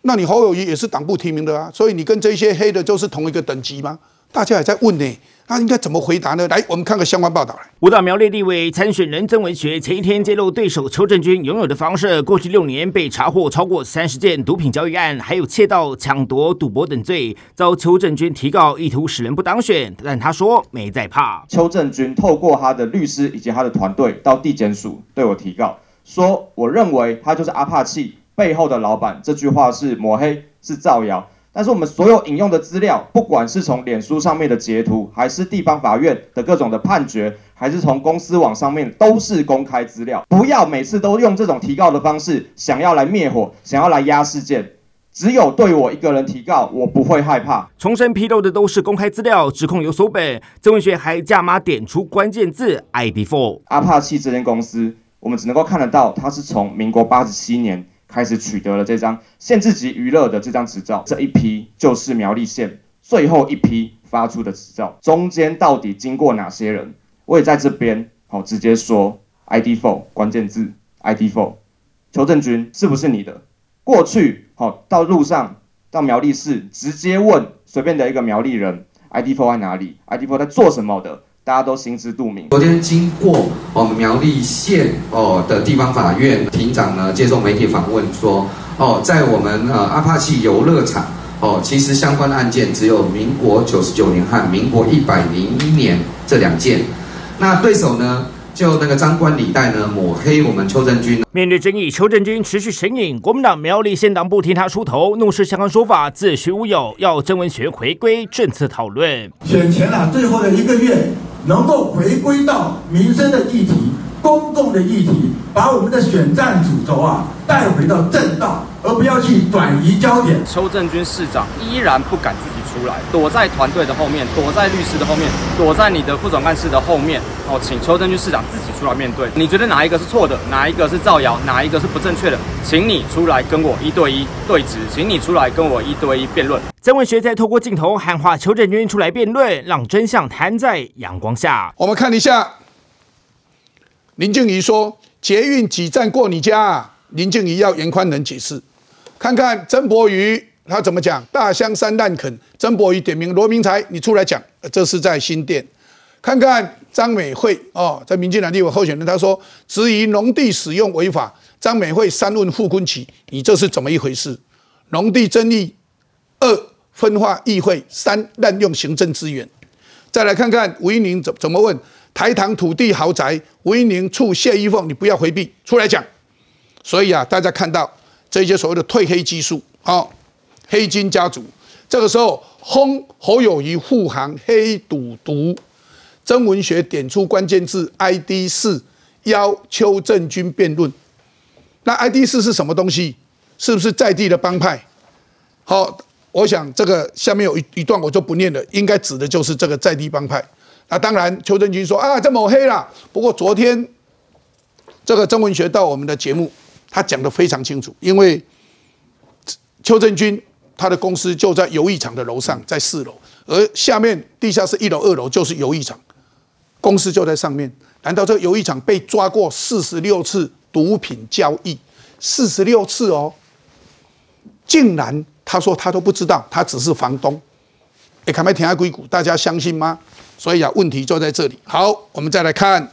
那你侯友谊也是党部提名的啊，所以你跟这些黑的就是同一个等级吗？大家也在问呢。那应该怎么回答呢？来，我们看个相关报道来。五大苗栗立委参选人曾文学前一天揭露对手邱正军拥有的房舍，过去六年被查获超过三十件毒品交易案，还有窃盗、抢夺、赌博等罪，遭邱正军提告，意图使人不当选。但他说没在怕。邱正军透过他的律师以及他的团队到地检署对我提告，说我认为他就是阿帕契背后的老板。这句话是抹黑，是造谣。但是我们所有引用的资料，不管是从脸书上面的截图，还是地方法院的各种的判决，还是从公司网上面，都是公开资料。不要每次都用这种提告的方式，想要来灭火，想要来压事件。只有对我一个人提告，我不会害怕。重申披露的都是公开资料，指控有所本。曾文学还加码点出关键字：ID4。阿帕契这间公司，我们只能够看得到，它是从民国八十七年。开始取得了这张限制级娱乐的这张执照，这一批就是苗栗县最后一批发出的执照，中间到底经过哪些人？我也在这边好直接说，ID Four 关键字，ID Four，邱正军是不是你的？过去好到路上到苗栗市直接问随便的一个苗栗人，ID Four 在哪里？ID Four 在做什么的？大家都心知肚明。昨天经过我们苗栗县哦的地方法院庭长呢接受媒体访问说，哦，在我们呃阿帕契游乐场哦，其实相关的案件只有民国九十九年和民国一百零一年这两件。那对手呢，就那个张冠李戴呢抹黑我们邱正军。面对争议，邱正军持续神隐，国民党苗栗县党部替他出头，怒视相关说法子虚乌有，要曾文学回归政策讨论。选前啊，最后的一个月。能够回归到民生的议题、公共的议题，把我们的选战主轴啊带回到正道，而不要去转移焦点。邱正军市长依然不敢自己出来，躲在团队的后面，躲在律师的后面，躲在你的副总干事的后面。哦，请邱正军市长自己出来面对。你觉得哪一个是错的？哪一个是造谣？哪一个是不正确的？请你出来跟我一对一对质，请你出来跟我一对一辩论。曾文学在透过镜头喊话邱正军出来辩论，让真相摊在阳光下。我们看一下，林静怡说捷运几站过你家？啊林静怡要严宽能解释。看看曾博瑜他怎么讲？大香山烂垦，曾博瑜点名罗明才，你出来讲。这是在新店。看看张美惠哦，在民进党立委候选人，他说质疑农地使用违法。张美惠三问傅昆萁，你这是怎么一回事？农地争议，二分化议会，三滥用行政资源。再来看看吴英宁怎怎么问台糖土地豪宅，吴英宁处谢依凤，你不要回避，出来讲。所以啊，大家看到这些所谓的褪黑激素啊，黑金家族，这个时候轰侯友谊护航黑赌毒。曾文学点出关键字 ID 四，邀邱正军辩论。那 ID 四是什么东西？是不是在地的帮派？好，我想这个下面有一一段我就不念了，应该指的就是这个在地帮派。那当然，邱正军说啊，这抹黑了。不过昨天这个曾文学到我们的节目，他讲的非常清楚，因为邱正军他的公司就在游艺场的楼上，在四楼，而下面地下室一楼、二楼就是游艺场，公司就在上面。难道这个游艺场被抓过四十六次毒品交易？四十六次哦，竟然他说他都不知道，他只是房东。哎，看没停下硅谷，大家相信吗？所以啊，问题就在这里。好，我们再来看。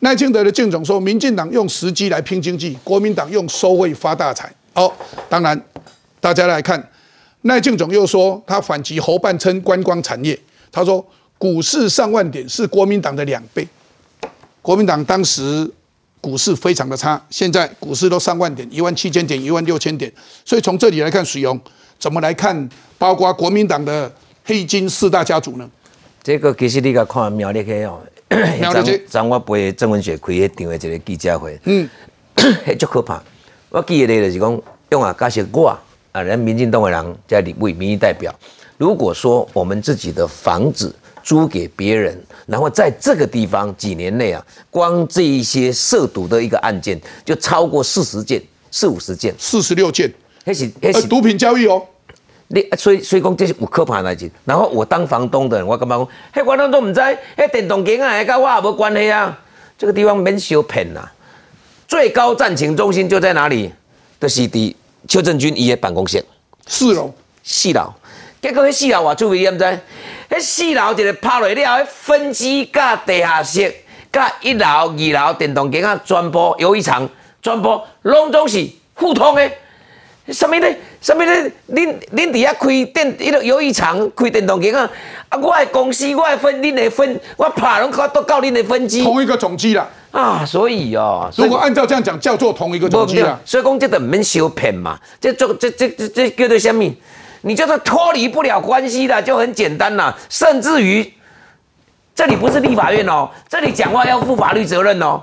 赖清德的竞总说，民进党用时机来拼经济，国民党用收贿发大财。好，当然大家来看，赖竞总又说他反击侯办称观光产业，他说股市上万点是国民党的两倍，国民党当时股市非常的差，现在股市都上万点，一万七千点，一万六千点，所以从这里来看，水用怎么来看？包括国民党的黑金四大家族呢？这个其实你甲看苗栗去哦，<coughs> 苗栗去，昨我陪郑文雪开迄场的一个记者会，嗯，<coughs> 迄足可怕。我记得咧就是讲，用啊，假设我啊，人民进党的人在立为民意代表，如果说我们自己的房子租给别人，然后在这个地方几年内啊，光这一些涉毒的一个案件就超过四十件、四五十件、四十六件，那是那是毒品交易哦。你所以所以讲这是有可怕的事。然后我当房东的，我感觉讲，嘿，我当都唔知，嘿，电动机啊，跟我也无关系啊。这个地方免受骗啦。最高战情中心就在哪里？就是伫邱正军伊的办公室，四楼，四楼。结果迄四楼我注意，你唔知？迄四楼一个拍落了，迄分机甲地下室、甲一楼、二楼电动机啊，全部有一场，全部拢总是互通的。什么呢？什么呢？恁恁伫遐开电，迄个游艺场开电动机啊！啊，我的公司，我的分，恁的分，我拍拢都到恁的分机。同一个总机啦。啊，所以哦，如果按照这样讲，叫做同一个总机啦。所以讲这个免受骗嘛，这做这这这这叫做什么？你就是脱离不了关系的，就很简单啦。甚至于，这里不是立法院哦，这里讲话要负法律责任哦。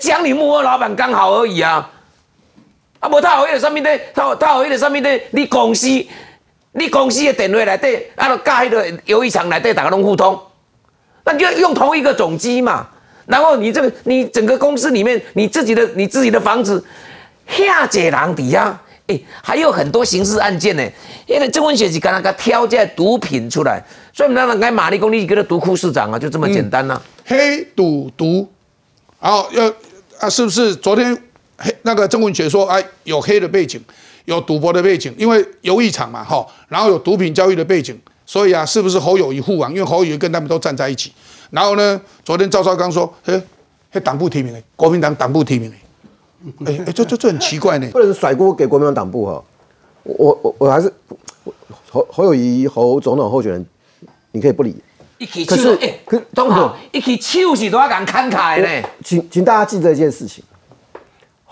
讲你幕后老板刚好而已啊。啊，无他有迄个啥物的，他有他有迄个啥物的，你公司，你公司的电话内底，啊，就甲迄个游戏场内底，大家拢互通，那就用同一个总机嘛。然后你这个，你整个公司里面，你自己的你自己的房子，下解人底下，哎，还有很多刑事案件呢。因为郑文学是刚刚个挑这毒品出来，所以我们让该玛丽公立给他毒库市长啊，就这么简单呐。黑赌毒，然后要啊，是不是昨天？黑那个曾文学说，哎，有黑的背景，有赌博的背景，因为游艺场嘛，哈，然后有毒品交易的背景，所以啊，是不是侯友谊护网？因为侯友谊跟他们都站在一起。然后呢，昨天赵少刚说，嘿，嘿，党部提名哎，国民党党部提名哎，哎哎，这这这很奇怪呢，不能甩锅给国民党党部哈。我我我还是侯侯友谊侯总统候选人，你可以不理。可是，可董好，一起手是都要敢慷慨呢。请请大家记得一件事情。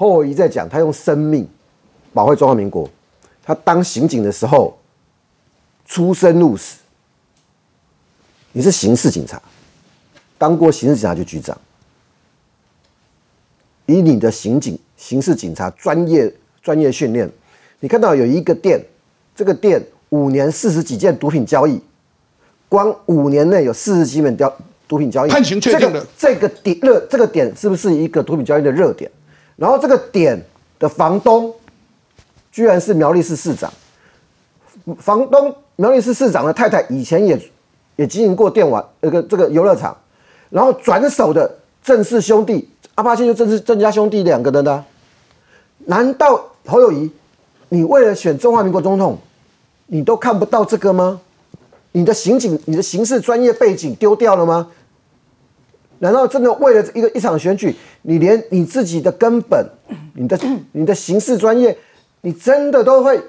后我一在讲，他用生命保卫中华民国。他当刑警的时候，出生入死。你是刑事警察，当过刑事警察局局长，以你的刑警、刑事警察专业专业训练，你看到有一个店，这个店五年四十几件毒品交易，光五年内有四十几本交毒品交易，判刑确定的这个点热，这个点是不是一个毒品交易的热点？然后这个点的房东，居然是苗栗市市长。房东苗栗市市长的太太以前也也经营过电玩那个这个游乐场，然后转手的郑氏兄弟阿巴切就郑氏郑家兄弟两个人呢？难道侯友谊，你为了选中华民国总统，你都看不到这个吗？你的刑警、你的刑事专业背景丢掉了吗？难道真的为了一个一场选举，你连你自己的根本、你的 <clears throat> 你的刑事专业，你真的都会，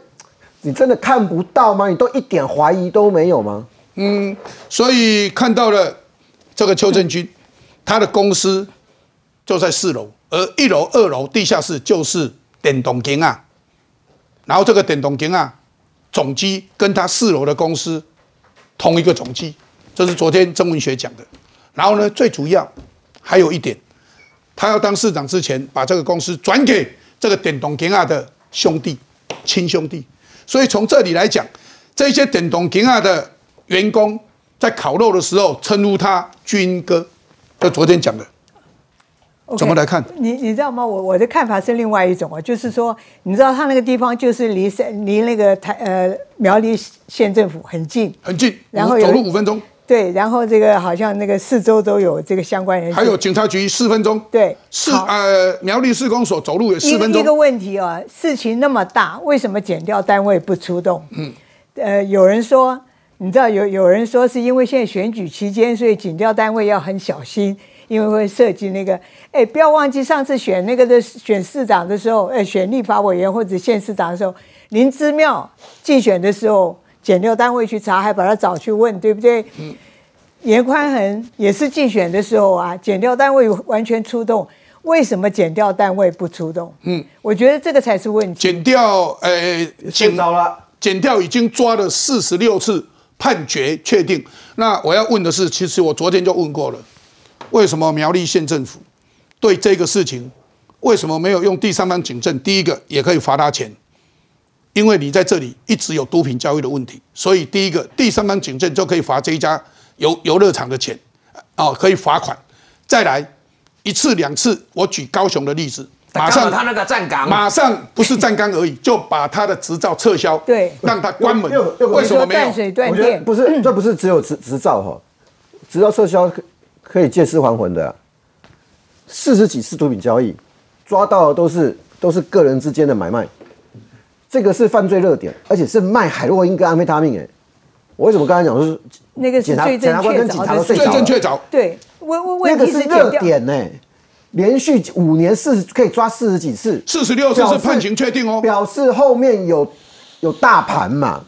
你真的看不到吗？你都一点怀疑都没有吗？嗯，所以看到了这个邱正军，他的公司就在四楼，而一楼、二楼、地下室就是电动间啊。然后这个电动间啊，总机跟他四楼的公司同一个总机，这是昨天曾文学讲的。然后呢，最主要还有一点，他要当市长之前，把这个公司转给这个点东金亚的兄弟、亲兄弟。所以从这里来讲，这些点东金亚的员工在烤肉的时候称呼他军哥，就昨天讲的。怎么来看？你你知道吗？我我的看法是另外一种啊，就是说，你知道他那个地方就是离离那个台呃苗栗县政府很近，很近，然后走路五分钟。对，然后这个好像那个四周都有这个相关人士，还有警察局四分钟。对，市呃苗栗市公所走路也四分钟。一个问题啊，事情那么大，为什么减掉单位不出动？嗯，呃，有人说，你知道有有人说是因为现在选举期间，所以减掉单位要很小心。因为会涉及那个，哎，不要忘记上次选那个的选市长的时候，哎，选立法委员或者县市长的时候，林之妙竞选的时候，减掉单位去查，还把他找去问，对不对？嗯。严宽恒也是竞选的时候啊，减掉单位完全出动，为什么减掉单位不出动？嗯，我觉得这个才是问题。减掉，呃，减到了，减掉已经抓了四十六次，判决确定。那我要问的是，其实我昨天就问过了。为什么苗栗县政府对这个事情为什么没有用第三方警政？第一个也可以罚他钱，因为你在这里一直有毒品交易的问题，所以第一个第三方警政就可以罚这一家游游乐场的钱，哦，可以罚款。再来一次两次，我举高雄的例子，马上他那个站岗，马上不是站岗而已，<laughs> 就把他的执照撤销，对，让他关门。为什么没有？断水断电？不是，这不是只有执执照哈，执照撤销。可以借尸还魂的，四十几次毒品交易，抓到的都是都是个人之间的买卖，这个是犯罪热点，而且是卖海洛因跟安非他命。哎，我为什么刚才讲说那个是最正确凿的？最正确凿。对，我我那个是热点呢？连续五年四十可以抓四十几次，四十六次是判刑确定哦，表示后面有有大盘嘛？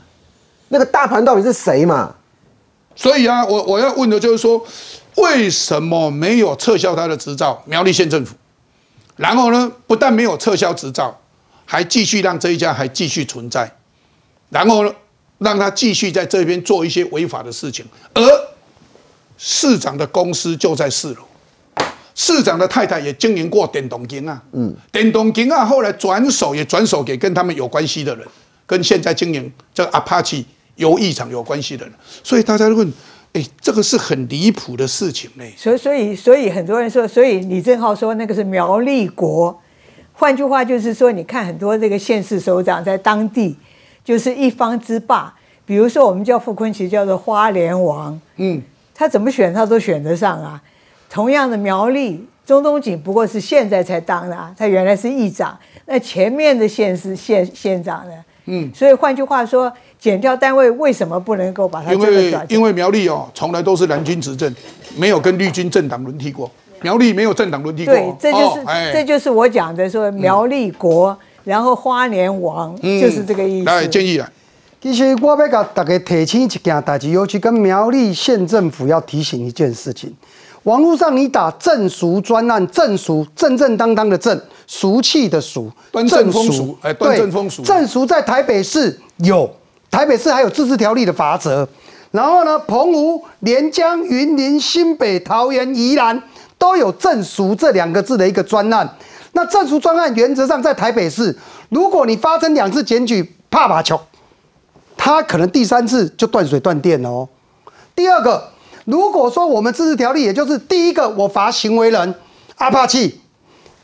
那个大盘到底是谁嘛？所以啊，我我要问的就是说。为什么没有撤销他的执照？苗栗县政府，然后呢，不但没有撤销执照，还继续让这一家还继续存在，然后呢，让他继续在这边做一些违法的事情。而市长的公司就在四楼，市长的太太也经营过电动金啊，嗯，电动金啊，后来转手也转手给跟他们有关系的人，跟现在经营这阿帕奇游艺场有关系的人，所以大家问。哎，这个是很离谱的事情呢。所以，所以，所以很多人说，所以李正浩说那个是苗立国。换句话就是说，你看很多这个县市首长在当地就是一方之霸。比如说，我们叫傅昆奇叫做花莲王，嗯，他怎么选他都选得上啊。同样的苗栗中东锦不过是现在才当的啊，他原来是议长。那前面的县市县县长呢？嗯，所以换句话说。减掉单位为什么不能够把它？因为因为苗栗哦，从来都是蓝军执政，没有跟绿军政党轮替过。苗栗没有政党轮替过。对，这就是这就是我讲的说苗栗国，然后花莲王，就是这个意思。来建议啊，其实我要给大家提醒一件代志，尤其跟苗栗县政府要提醒一件事情：网络上你打正俗专案，正俗正正当当的正，俗气的俗，端正风俗，哎，端正风俗，正俗在台北市有。台北市还有自治条例的法则，然后呢，澎湖、连江、云林、新北、桃园、宜兰都有证熟这两个字的一个专案。那证熟专案原则上在台北市，如果你发生两次检举，怕把球，他可能第三次就断水断电哦。第二个，如果说我们自治条例，也就是第一个我罚行为人阿帕契。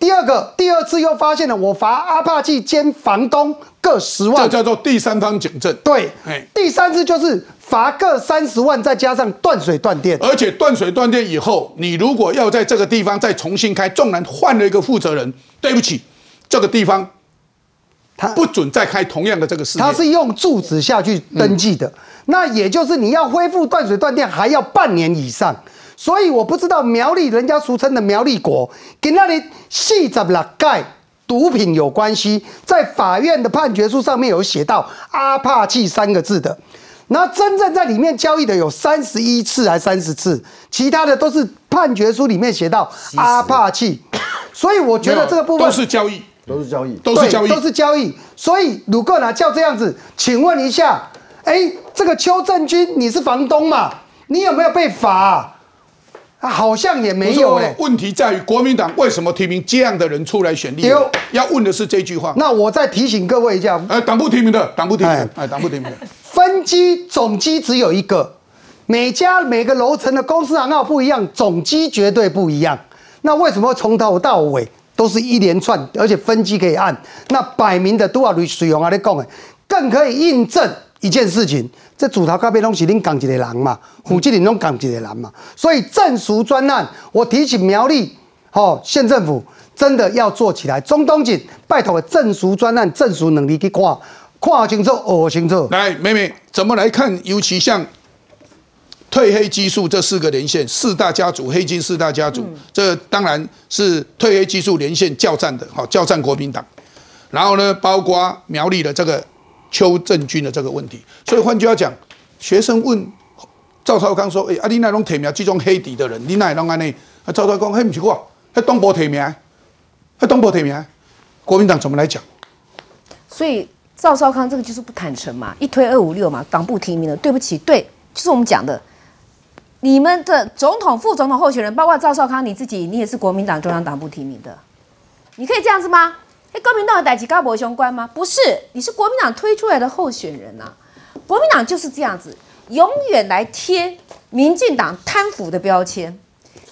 第二个，第二次又发现了，我罚阿帕契兼房东各十万，这叫做第三方警政。对，第三次就是罚各三十万，再加上断水断电。而且断水断电以后，你如果要在这个地方再重新开，纵然换了一个负责人，对不起，这个地方他不准再开同样的这个事业。他是用住址下去登记的，那也就是你要恢复断水断电，还要半年以上。所以我不知道苗栗人家俗称的苗栗国跟那里细怎么盖毒品有关系，在法院的判决书上面有写到阿帕契三个字的，那真正在里面交易的有三十一次还三十次，其他的都是判决书里面写到阿帕契，所以我觉得这个部分都是交易，都是交易，都是交易，都是交易。所以鲁克拿叫这样子，请问一下，哎，这个邱正军你是房东嘛？你有没有被罚？啊，好像也没有嘞。问题在于国民党为什么提名这样的人出来选立委？要问的是这句话。那我再提醒各位一下，呃，党部提名的，党部提名，哎，党部提名的。<laughs> 分机总机只有一个，每家每个楼层的公司行号不一样，总机绝对不一样。那为什么从头到尾都是一连串，而且分机可以按？那摆明的都要如水用啊！你讲的，更可以印证一件事情：这主头咖啡拢是恁港一个人嘛，虎吉林拢港一个人嘛。所以证赎专案，我提醒苗栗哦县政府真的要做起来。中东锦拜托证赎专案，证赎能力去看，看清楚，学清楚。来，妹妹怎么来看？尤其像。褪黑激素这四个连线，四大家族黑金四大家族，这当然是褪黑激素连线叫战的，好叫战国民党。然后呢，包括苗栗的这个邱正军的这个问题。所以换句话讲，学生问赵少康说：“哎，啊，你那种提名这种黑底的人，你那弄安尼？”啊，赵少康，嘿，不是我，嘿，东部提名，嘿，东部提名，国民党怎么来讲？所以赵少康这个就是不坦诚嘛，一推二五六嘛，党部提名的，对不起，对，就是我们讲的。你们的总统、副总统候选人，包括赵少康，你自己，你也是国民党中央党部提名的，你可以这样子吗？哎，国民党的代级高博相关吗？不是，你是国民党推出来的候选人呐。国民党就是这样子，永远来贴民进党贪腐的标签。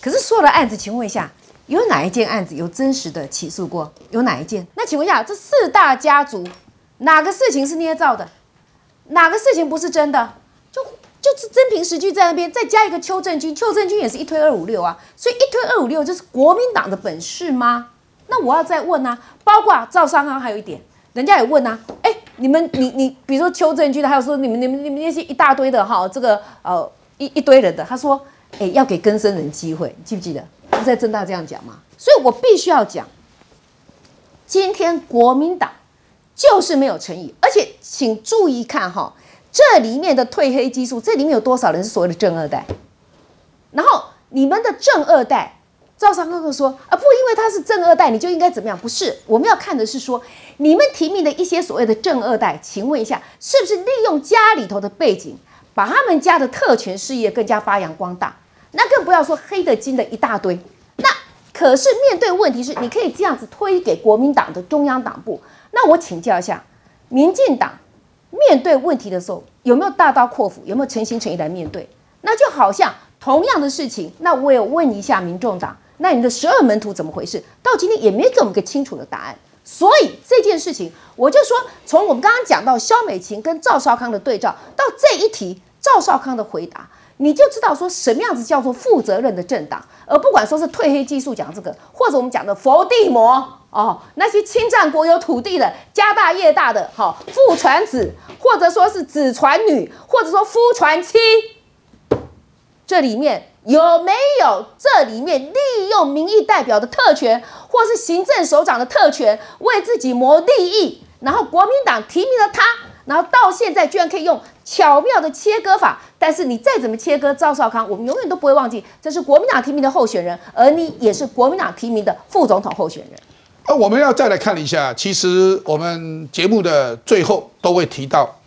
可是所有的案子，请问一下，有哪一件案子有真实的起诉过？有哪一件？那请问一下，这四大家族哪个事情是捏造的？哪个事情不是真的？就。就是真凭实据在那边，再加一个邱正军，邱正军也是一推二五六啊，所以一推二五六就是国民党的本事吗？那我要再问啊，包括赵尚康还有一点，人家也问啊，哎，你们你你，比如说邱正军的，还有说你们你们你们那些一大堆的哈，这个呃一一堆人的，他说，哎，要给更生人机会，记不记得？不在正大这样讲吗？所以我必须要讲，今天国民党就是没有诚意，而且请注意看哈。这里面的褪黑激素，这里面有多少人是所谓的正二代？然后你们的正二代，赵三哥哥说啊，不，因为他是正二代，你就应该怎么样？不是，我们要看的是说，你们提名的一些所谓的正二代，请问一下，是不是利用家里头的背景，把他们家的特权事业更加发扬光大？那更不要说黑的金的一大堆。那可是面对问题是，你可以这样子推给国民党的中央党部。那我请教一下，民进党。面对问题的时候，有没有大刀阔斧？有没有诚心诚意来面对？那就好像同样的事情，那我也问一下民众党，那你的十二门徒怎么回事？到今天也没给我们个清楚的答案。所以这件事情，我就说，从我们刚刚讲到肖美琴跟赵少康的对照，到这一题赵少康的回答。你就知道说什么样子叫做负责任的政党，而不管说是褪黑技术讲这个，或者我们讲的佛地魔哦，那些侵占国有土地的家大业大的哈父传子，或者说是子传女，或者说夫传妻，这里面有没有这里面利用民意代表的特权，或是行政首长的特权为自己谋利益，然后国民党提名了他，然后到现在居然可以用。巧妙的切割法，但是你再怎么切割赵少康，我们永远都不会忘记，这是国民党提名的候选人，而你也是国民党提名的副总统候选人。呃，我们要再来看一下，其实我们节目的最后都会提到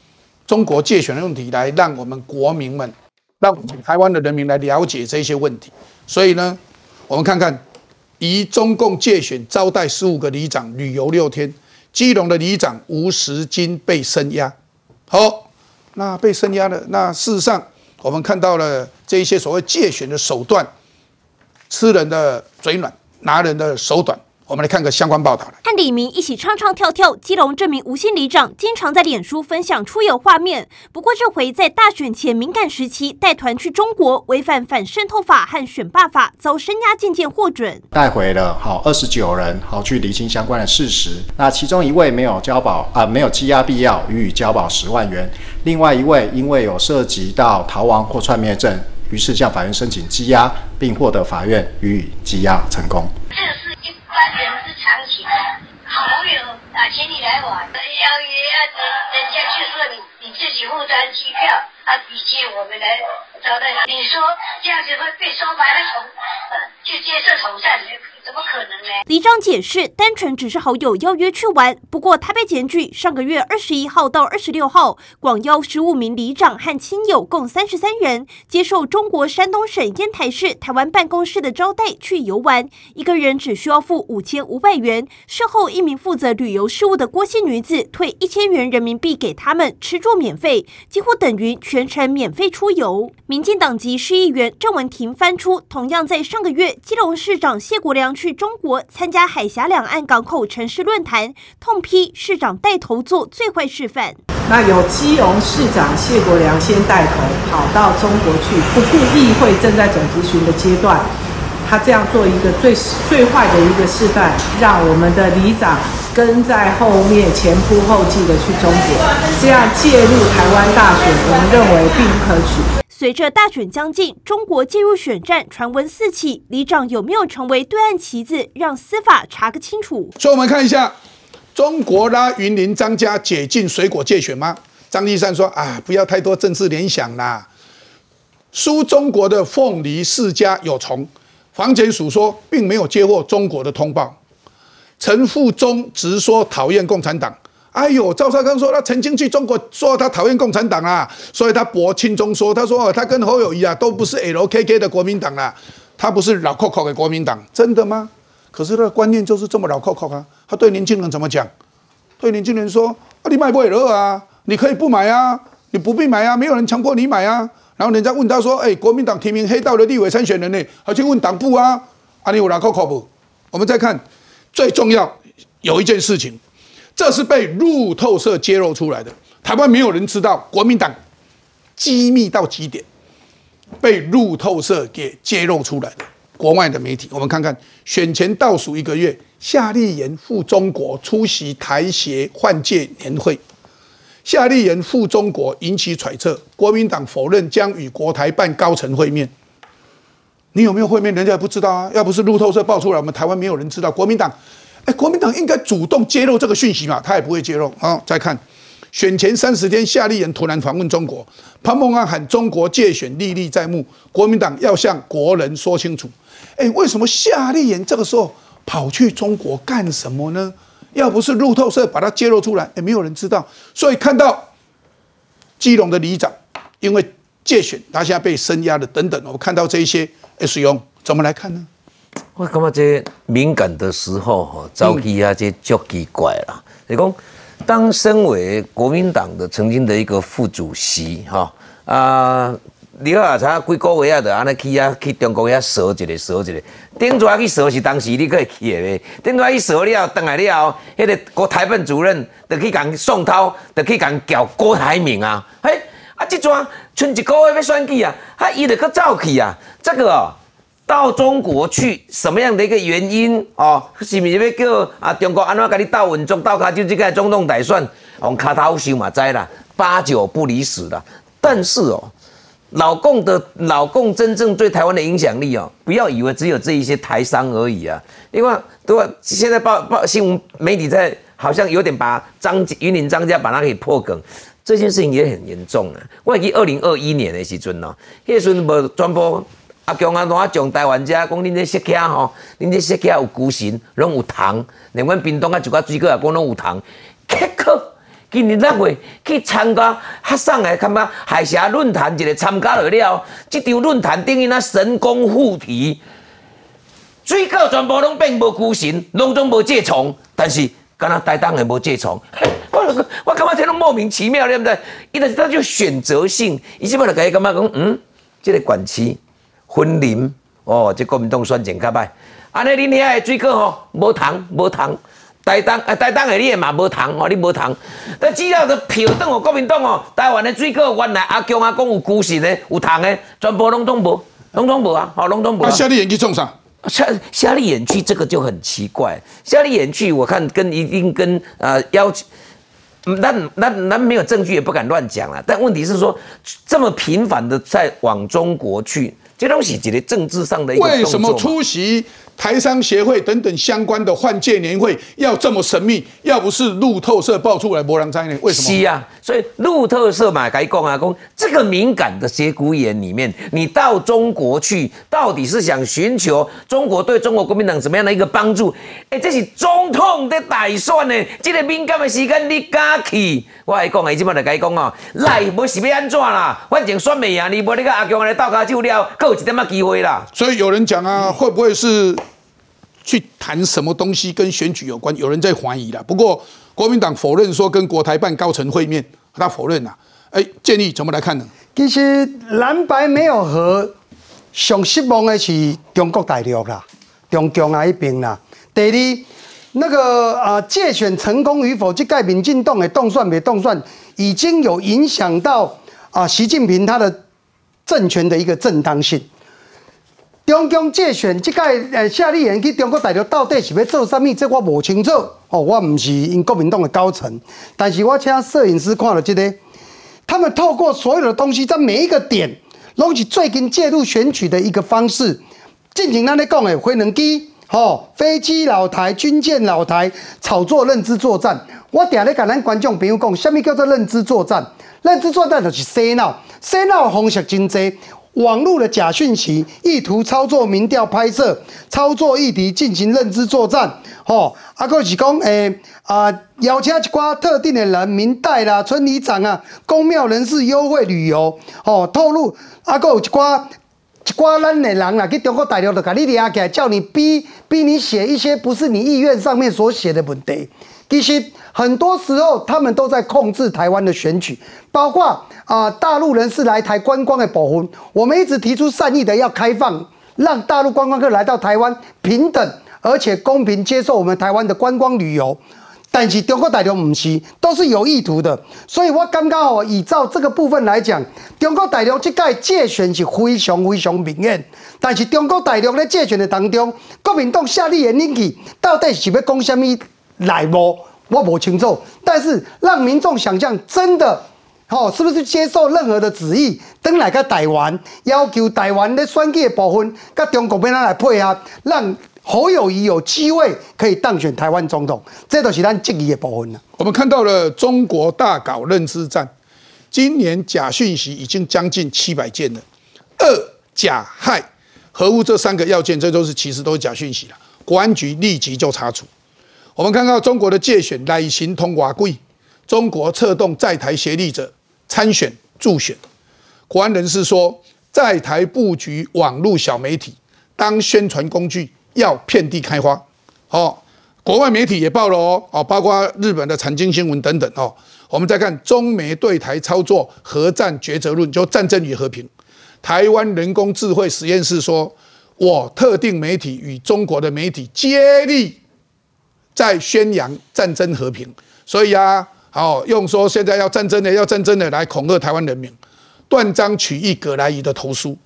中国借选的问题，来让我们国民们，让台湾的人民来了解这些问题。所以呢，我们看看，以中共借选招待十五个里长旅游六天，基隆的里长吴石金被声压，好。那被升压了。那事实上，我们看到了这一些所谓借选的手段，吃人的嘴软，拿人的手短。我们来看个相关报道。和李明一起唱唱跳跳，基隆这名吴姓里长经常在脸书分享出游画面。不过这回在大选前敏感时期，带团去中国，违反反渗透法和选罢法，遭声押渐渐获准。带回了好二十九人，好去厘清相关的事实。那其中一位没有交保啊，没有羁押必要，予以交保十万元。另外一位因为有涉及到逃亡或串灭证，于是向法院申请羁押，并获得法院予以羁押成功。人之常情好朋友啊，请你来玩，邀约啊，人人家就说你你自己负担机票啊，比借我们来招待。你说这样子会被说白了从呃就接受统战，怎么可能呢？李长解释，单纯只是好友邀约去玩。不过他被检举，上个月二十一号到二十六号，广邀十五名里长和亲友共三十三人，接受中国山东省烟台市台湾办公室的招待去游玩，一个人只需要付五千五百元。事后，一名负责旅游事务的郭姓女子退一千元人民币给他们，吃住免费，几乎等于全程免费出游。民进党籍市议员郑文婷翻出，同样在上个月，基隆市长谢国良去中国参加海峡两岸港口城市论坛，痛批市长带头做最坏示范。那有基隆市长谢国良先带头跑到中国去，不顾议会正在总咨询的阶段，他这样做一个最最坏的一个示范，让我们的里长跟在后面前仆后继的去中国，这样介入台湾大选，我们认为并不可取。随着大选将近，中国介入选战传闻四起，里长有没有成为对岸棋子？让司法查个清楚。所以我们看一下，中国拉云林张家解禁水果借选吗？张立善说啊，不要太多政治联想啦。输中国的凤梨世家有虫，房检署说并没有接获中国的通报。陈富忠直说讨厌共产党。哎呦，赵少康说他曾经去中国，说他讨厌共产党啊，所以他驳亲中说，他说他跟侯友谊啊都不是 LKK 的国民党啊，他不是老扣扣的国民党，真的吗？可是他的观念就是这么老扣扣啊，他对年轻人怎么讲？对年轻人说啊，你买不了啊，你可以不买啊，你不必买啊，没有人强迫你买啊。然后人家问他说，哎，国民党提名黑道的立委参选人呢，还去问党部啊，啊，你有老扣扣不？我们再看，最重要有一件事情。这是被路透社揭露出来的，台湾没有人知道国民党机密到极点，被路透社给揭露出来的。国外的媒体，我们看看选前倒数一个月，夏立言赴中国出席台协换届年会，夏立言赴中国引起揣测，国民党否认将与国台办高层会面。你有没有会面？人家也不知道啊。要不是路透社爆出来，我们台湾没有人知道国民党。哎，国民党应该主动揭露这个讯息嘛？他也不会揭露。好，再看选前三十天，夏立言突然访问中国，潘孟安喊中国借选历历在目，国民党要向国人说清楚。哎，为什么夏立言这个时候跑去中国干什么呢？要不是路透社把它揭露出来，也没有人知道。所以看到基隆的里长因为借选，他现在被声压了等等，我看到这些，哎，水勇怎么来看呢？我感觉这敏感的时候哈，早期啊，这足奇怪啦。你讲，当身为国民党的曾经的一个副主席哈啊，你好啊，才几个月啊，就安尼去啊，去中国遐踅一个踅一个，顶阵去踅是当时你可以去的咩？顶阵去踅了，等来了，迄个国台办主任就去共宋涛，就去共叫郭台铭啊，嘿啊，即阵剩一个月要选举啊，啊伊就搁走去啊，这个哦。到中国去什么样的一个原因哦？是不是要叫啊？中国安怎跟你斗稳重、斗卡就这个总统大选，用卡头秀嘛知啦，八九不离十啦。但是哦，老共的老共真正对台湾的影响力哦，不要以为只有这一些台商而已啊。另外对吧？现在报报新闻媒体在好像有点把张云林张家把它给破梗，这件事情也很严重啊。我记二零二一年的时阵哦，那时阵无传播。阿强啊，哪种台湾者讲恁这色客吼，恁这色客有孤神，拢有糖。连阮屏东啊，一寡水果也讲拢有糖。结果今年六月去参加学生的看嘛海峡论坛，一个参加了了，这场论坛等于那神功护体，水果全部拢变无孤神，拢总无疥虫，但是敢若台东的无疥虫。<laughs> 我我感觉这拢莫名其妙，对不对？伊就是他就选择性，伊即摆就甲伊感觉讲，嗯，这个管区。分林哦，这国民党选情较歹。安尼恁遐的水果吼，无糖无糖，台东啊台东的你也嘛无糖哦，你无糖。但只要是票等我国民党哦，台湾的水果原来阿强阿公有故事的，有糖的，全部拢总无，拢总无啊，好拢总无。那夏立言去种啥？夏夏立言去这个就很奇怪。夏立言去，我看跟一定跟呃要求，那那那没有证据也不敢乱讲了。但问题是说，这么频繁的在往中国去。这东西一个政治上的一个为什么出席台商协会等等相关的换届年会要这么神秘，要不是路透社爆出来，博人灾呢？为什么？是啊，所以路透社嘛，该讲啊，讲这个敏感的节骨眼里面，你到中国去，到底是想寻求中国对中国国民党怎么样的一个帮助？哎，这是总统的大选呢，这个敏感的时间你敢去？我来讲，哎，即摆就该讲哦，来，无是要安怎啦？反正选未赢，你无你个阿强来倒卡酒了，够有一点仔机会啦。所以有人讲啊，会不会是？去谈什么东西跟选举有关？有人在怀疑了。不过国民党否认说跟国台办高层会面，他否认了。哎，建议怎么来看呢？其实蓝白没有和，上失望的是中国大陆啦，中共那一边啦。第二，那个啊，借选成功与否，这盖民进党的动算没动算，已经有影响到啊，习近平他的政权的一个正当性。中共借选这届呃夏立言去中国大陆到底是要做啥物？这我无清楚哦。我唔是因国民党的高层，但是我请摄影师看了这个，他们透过所有的东西，在每一个点，拢是最近介入选举的一个方式。进行咱咧讲的飞能机、吼飞机老台、军舰老台，炒作认知作战。我定咧跟咱观众朋友讲，什么叫做认知作战？认知作战就是洗脑，洗脑方式真多。网络的假讯息，意图操作民调拍摄，操作议题进行认知作战，吼，啊，个是讲诶啊，邀请一寡特定的人，民代啦、村里长啊、公庙人士优惠旅游，吼，透露啊，个有一寡一寡咱的人啦，去中国大陆就甲你抓起来，叫你逼逼你写一些不是你意愿上面所写的问题。其实很多时候，他们都在控制台湾的选举，包括啊，大陆人士来台观光的保护，我们一直提出善意的要开放，让大陆观光客来到台湾平等而且公平接受我们台湾的观光旅游。但是中国大陆唔是，都是有意图的。所以我刚刚哦，依照这个部分来讲，中国大陆这届借选是非常非常明显。但是中国大陆在借选的当中，国民党下令引起，到底是要讲什么？来不？我不清楚。但是让民众想象，真的，哦，是不是接受任何的旨意，登来个台湾，要求台湾的选举的部分，跟中国边来配合，让侯友谊有机会可以当选台湾总统，这都是咱质疑的部分了。我们看到了中国大搞认知战，今年假讯息已经将近七百件了，二、假、害、合乎这三个要件，这都是其实都是假讯息了。国安局立即就查处。我们看到中国的借选乃行通瓦贵，中国策动在台协力者参选助选。国安人士说，在台布局网络小媒体当宣传工具，要遍地开花。哦，国外媒体也报了哦，哦，包括日本的财经新闻等等哦。我们再看中美对台操作核战抉择论，就战争与和平。台湾人工智慧实验室说，我特定媒体与中国的媒体接力。在宣扬战争和平，所以啊，好用说现在要战争的，要战争的来恐吓台湾人民，断章取义葛莱仪的投书。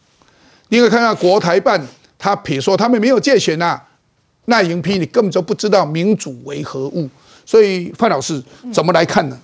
你可以看看国台办，他撇说他们没有借选呐，赖营批你根本就不知道民主为何物。所以范老师怎么来看呢？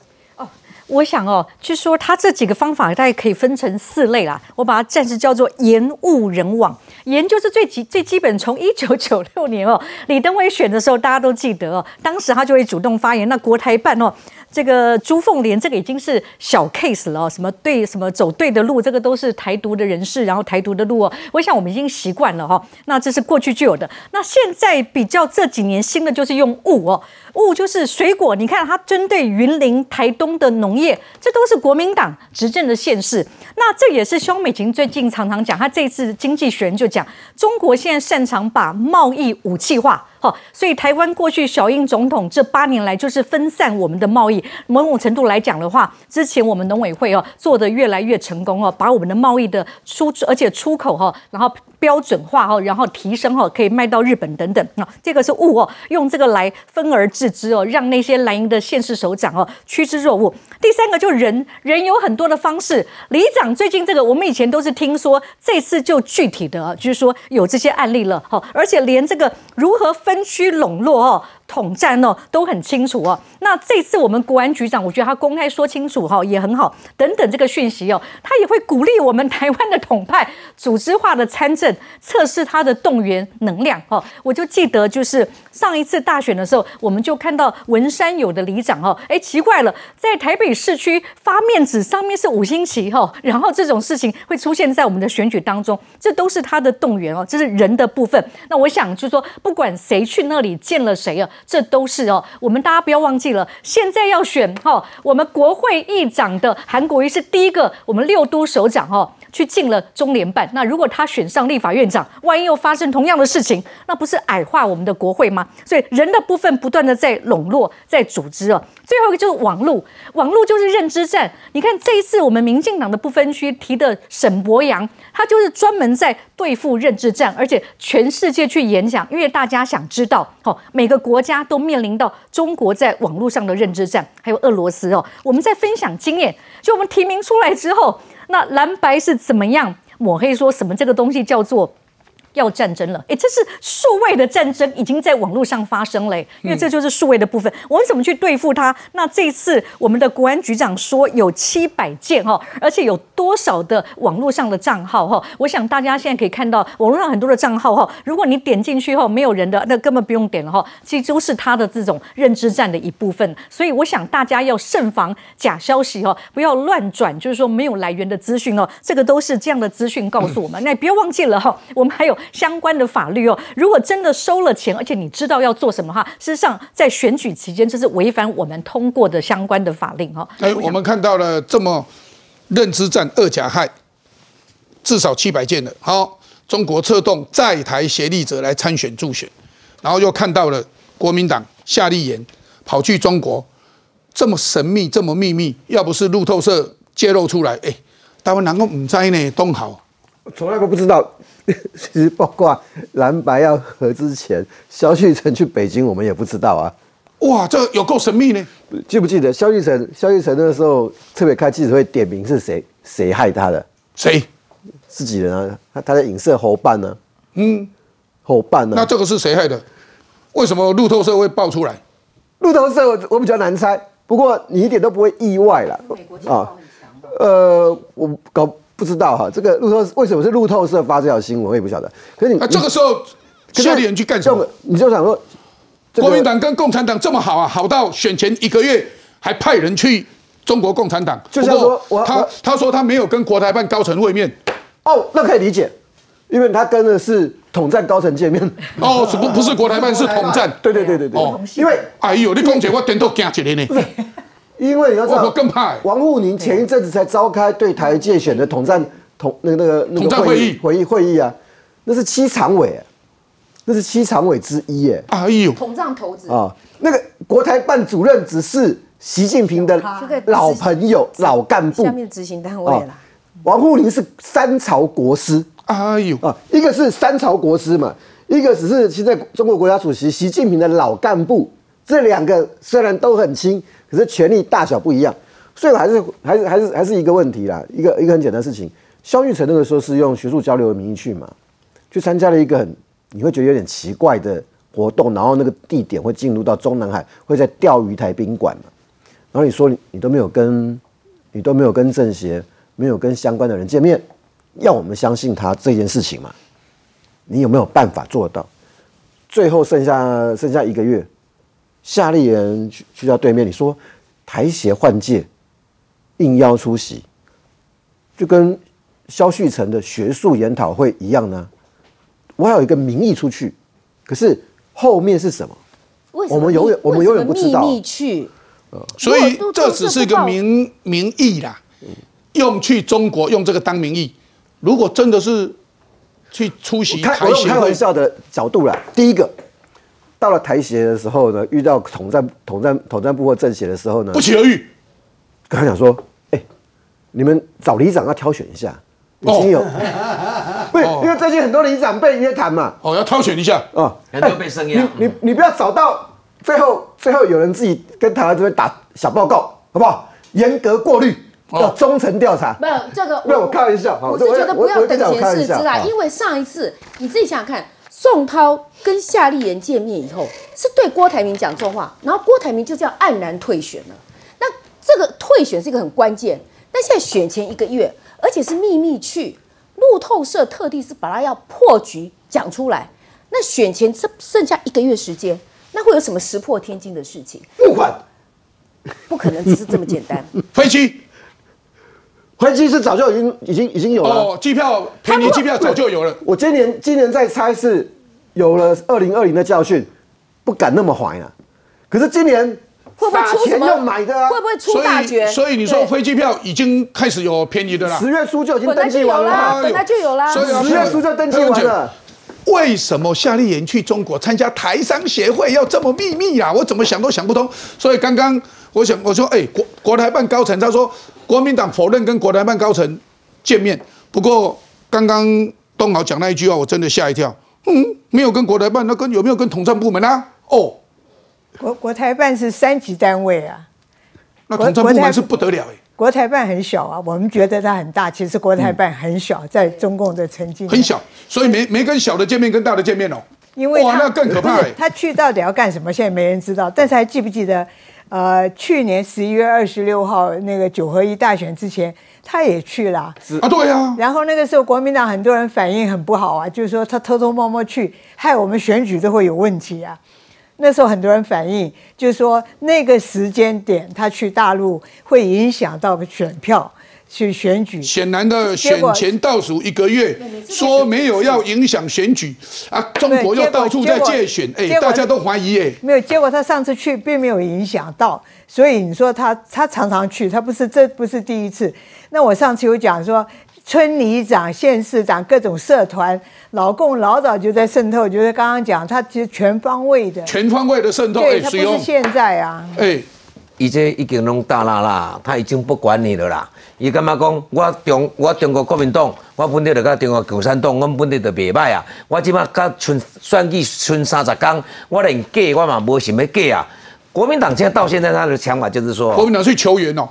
我想哦，据说他这几个方法大概可以分成四类啦，我把它暂时叫做言误人网。研究是最基最基本，从一九九六年哦，李登辉选的时候，大家都记得哦，当时他就会主动发言。那国台办哦，这个朱凤莲这个已经是小 case 了哦，什么对什么走对的路，这个都是台独的人士，然后台独的路哦，我想我们已经习惯了哈。那这是过去就有的，那现在比较这几年新的就是用物哦。物就是水果，你看它针对云林、台东的农业，这都是国民党执政的县市。那这也是肖美琴最近常常讲，他这次经济学人就讲，中国现在擅长把贸易武器化。好，所以台湾过去小英总统这八年来就是分散我们的贸易，某种程度来讲的话，之前我们农委会哦做的越来越成功哦，把我们的贸易的出而且出口哈，然后标准化哈，然后提升哈，可以卖到日本等等啊，这个是物哦，用这个来分而治之哦，让那些蓝营的县市首长哦趋之若鹜。第三个就人，人有很多的方式，里长最近这个我们以前都是听说，这次就具体的就是说有这些案例了哈，而且连这个如何分。分区笼络哦。统战哦都很清楚哦。那这次我们国安局长，我觉得他公开说清楚哈、也很好。等等这个讯息哦，他也会鼓励我们台湾的统派组织化的参政，测试他的动员能量哦。我就记得就是上一次大选的时候，我们就看到文山有的里长哦，哎奇怪了，在台北市区发面纸上面是五星旗哈、哦，然后这种事情会出现在我们的选举当中，这都是他的动员哦，这是人的部分。那我想就是说，不管谁去那里见了谁啊，这都是哦，我们大家不要忘记了，现在要选哈、哦，我们国会议长的韩国瑜是第一个，我们六都首长哦。去进了中联办，那如果他选上立法院长，万一又发生同样的事情，那不是矮化我们的国会吗？所以人的部分不断的在笼络、在组织哦。最后一个就是网络，网络就是认知战。你看这一次我们民进党的不分区提的沈博阳，他就是专门在对付认知战，而且全世界去演讲，因为大家想知道哦，每个国家家都面临到中国在网络上的认知战，还有俄罗斯哦，我们在分享经验。就我们提名出来之后。那蓝白是怎么样抹黑说什么这个东西叫做要战争了？哎，这是数位的战争已经在网络上发生了，因为这就是数位的部分。我们怎么去对付它？那这次我们的国安局长说有七百件哈，而且有多少的网络上的账号哈？我想大家现在可以看到网络上很多的账号哈，如果你点进去后没有人的，那根本不用点了哈，其实都是他的这种认知战的一部分。所以我想大家要慎防假消息哦，不要乱转，就是说没有来源的资讯哦，这个都是这样的资讯告诉我们。那不要忘记了哈，我们还有。相关的法律哦，如果真的收了钱，而且你知道要做什么哈，事实上在选举期间，这是违反我们通过的相关的法令哈。哎，我们看到了这么认知战二甲害，至少七百件的。好，中国策动在台协力者来参选助选，然后又看到了国民党夏立言跑去中国，这么神秘，这么秘密，要不是路透社揭露出来，哎，台湾人够唔知呢，东好，从来都不知道。<laughs> 其实包括蓝白要合之前，萧旭晨去北京，我们也不知道啊。哇，这有够神秘呢！记不记得萧旭晨？萧旭晨那个时候特别开记者会，点名是谁？谁害他的？谁？自己人啊！他他在影射侯办呢。嗯，侯办呢？那这个是谁害的？为什么路透社会爆出来？路透社我我比较难猜，不过你一点都不会意外了啊。呃，我搞。不知道哈，这个路透为什么是路透社发这条新闻，我也不晓得。可是你、啊、这个时候夏立言去干什么？你就想说，国民党跟共产党这么好啊，好到选前一个月还派人去中国共产党。就像说，他他说他没有跟国台办高层会面。哦，那可以理解，因为他跟的是统战高层见面。哦，不不是国台办，是统战。<laughs> 对对对对对。哦，因为哎呦，你讲起我点都惊起来呢。因为你要知道，更怕、欸。王沪宁前一阵子才召开对台界选的统战统那个那个那个会议会议会议啊，那是七常委，那是七常委之一耶。哎呦，统战头子啊，那个国台办主任只是习近平的老朋友、老干部，下面执行单位啦。王沪宁是三朝国师，哎呦啊，一个是三朝国师嘛，一个只是现在中国国家主席习近平的老干部，这两个虽然都很亲。可是权力大小不一样，所以还是还是还是还是一个问题啦。一个一个很简单的事情，萧玉成那个时候是用学术交流的名义去嘛，去参加了一个很你会觉得有点奇怪的活动，然后那个地点会进入到中南海，会在钓鱼台宾馆嘛。然后你说你你都没有跟你都没有跟政协，没有跟相关的人见面，要我们相信他这件事情嘛？你有没有办法做到？最后剩下剩下一个月。夏立言去去到对面，你说台协换届应邀出席，就跟萧旭成的学术研讨会一样呢。我还有一个名义出去，可是后面是什么？我们永远我们永远不知道。秘密去，所以这只是一个名名义啦，用去中国用这个当名义。如果真的是去出席台协开玩笑的角度啦，第一个。到了台协的时候呢，遇到统战、统战、统战部或政协的时候呢，不期而遇。跟他讲说：“哎，你们找里长要挑选一下，已经有，<laughs> 不是因为最近很多里长被约谈嘛，哦，要挑选一下啊，很多被声压。你你你不要找到最后，最后有人自己跟台湾这边打小报告，好不好？严格过滤，要忠诚调查。没有这个，没有我开玩笑，我是觉得不要等闲视之啦，因为上一次你自己想想看。”宋涛跟夏立言见面以后，是对郭台铭讲这话，然后郭台铭就这样黯然退选了。那这个退选是一个很关键。那现在选前一个月，而且是秘密去，路透社特地是把他要破局讲出来。那选前这剩下一个月时间，那会有什么石破天惊的事情？募款，不可能只是这么简单。<laughs> 飞机，飞机是早就已经已经已经有了。哦，机票便宜机票早就有了。我今年今年在猜是有了二零二零的教训，不敢那么怀了。可是今年会不会出什么？要买的啊，会不会出大绝？所以你说飞机票已经开始有便宜的了。十月初就已经登记完了，本来就有啦。所以十月初就登记完了。为什么夏立言去中国参加台商协会要这么秘密啊？我怎么想都想不通。所以刚刚我想我说，哎，国国台办高层他说，国民党否认跟国台办高层见面。不过刚刚东豪讲那一句话，我真的吓一跳。嗯，没有跟国台办，那跟有没有跟统战部门啊？哦，国国台办是三级单位啊，那统战部门是不得了哎。国台办很小啊，我们觉得它很大，其实国台办很小，在中共的成绩很小，所以没没跟小的见面，跟大的见面哦。因为哇，那更可怕。他去到底要干什么？现在没人知道。但是还记不记得，呃，去年十一月二十六号那个九合一大选之前，他也去了啊？对啊。然后那个时候国民党很多人反应很不好啊，就是说他偷偷摸摸去，害我们选举都会有问题啊。那时候很多人反映，就是说那个时间点他去大陆会影响到选票去选举。显然的，选前倒数一个月，说没有要影响选举啊，中国又到处在借选，哎，大家都怀疑哎。没有，结果他上次去并没有影响到，所以你说他他常常去，他不是这不是第一次。那我上次有讲说。村里长、县市长、各种社团，老共老早就在渗透，就是刚刚讲，他其实全方位的，全方位的渗透。对，他不是现在啊。哎，已经已经弄大啦啦，他已经不管你了啦。伊感觉讲，我中我中国国民党，我本地就甲中国共产党，我本地就袂歹啊。我即马甲剩选举剩三十天，我连假我嘛无想要假啊。国民党现在到现在他的想法就是说，国民党去求援哦。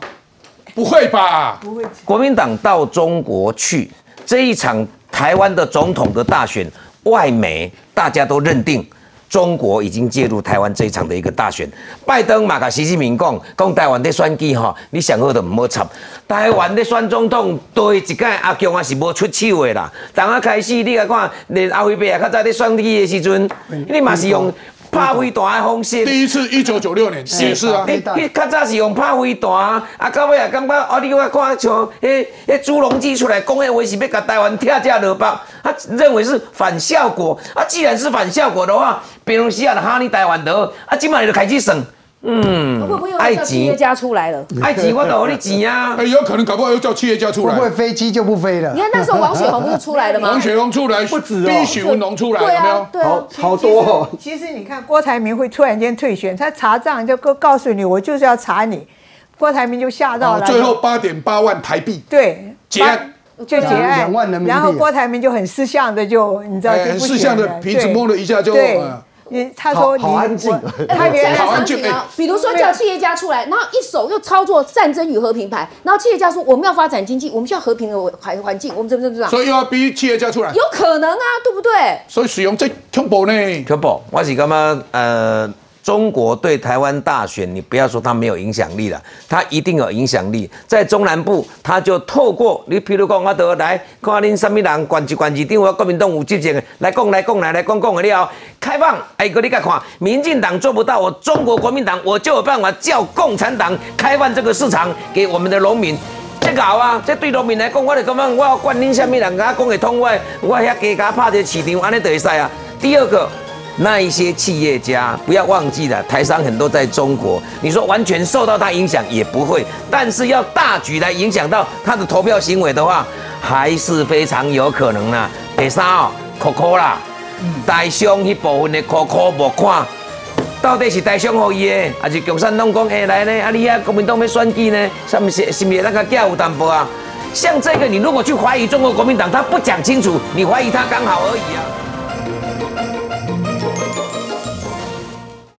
不会吧？不会。国民党到中国去这一场台湾的总统的大选，外媒大家都认定中国已经介入台湾这一场的一个大选。拜登嘛，甲习近平讲，讲台湾的选举哈，你想好都唔好插。台湾的选总统对一届阿强啊是无出手的啦。从啊开始，你来看，连阿辉伯啊，较早在选举的时阵，你嘛是用。拍飞弹的方式，第一次一九九六年也是啊。你你较早是用拍飞弹，啊到尾也感觉啊，你我看像迄迄朱镕基出来讲迄话是要甲台湾拆架落包，他认为是反效果。啊，既然是反效果的话，别人西亚的哈你台湾的，啊，今晚你就开始省。嗯，会不会又叫企业家出来了？<laughs> 爱钱我都给你钱啊！哎，有可能搞不好又叫企业家出来。会不会飞机就不飞了？你看那时候王雪红不是出来了吗？王雪红出来不止哦，逼许文龙出来，有没有？对啊，好多。其实你看郭台铭会突然间退选，他查账就告告诉你，我就是要查你。郭台铭就吓到了。最后八点八万台币。对，结案就结案，两万人民币。然后郭台铭就很识相的就你知道，很识相的鼻子摸了一下就。你他说好安静，他原来场景啊，比如说叫企业家出来，然后一手又操作战争与和平牌，然后企业家说我们要发展经济，我们需要和平的环环境，我们怎么怎么怎么，所以又要逼企业家出来，有可能啊，对不对？所以使用这恐怖呢？恐怖，我是感觉呃。中国对台湾大选，你不要说它没有影响力了，它一定有影响力。在中南部，它就透过你，譬如讲，我得来看恁什么人，关机关机，定我国民党有执政的，来讲来讲来来讲讲的了。开放，哎，哥你看，民进党做不到，我中国国民党我就有办法叫共产党开放这个市场给我们的农民。这搞啊，这对农民来讲，我就感觉我要管恁什么人，甲讲会通话，我遐加加拍一个市场，安尼就会使啊。第二个。那一些企业家，不要忘记了，台商很多在中国。你说完全受到他影响也不会，但是要大局来影响到他的投票行为的话，还是非常有可能呢。第三哦，可可啦，台商那部分的可可无看，到底是台商好伊的，还是共产党讲下来呢？啊，你啊国民党要选举呢？什么是是不是那个假有淡薄啊？像这个，你如果去怀疑中国国民党，他不讲清楚，你怀疑他刚好而已啊。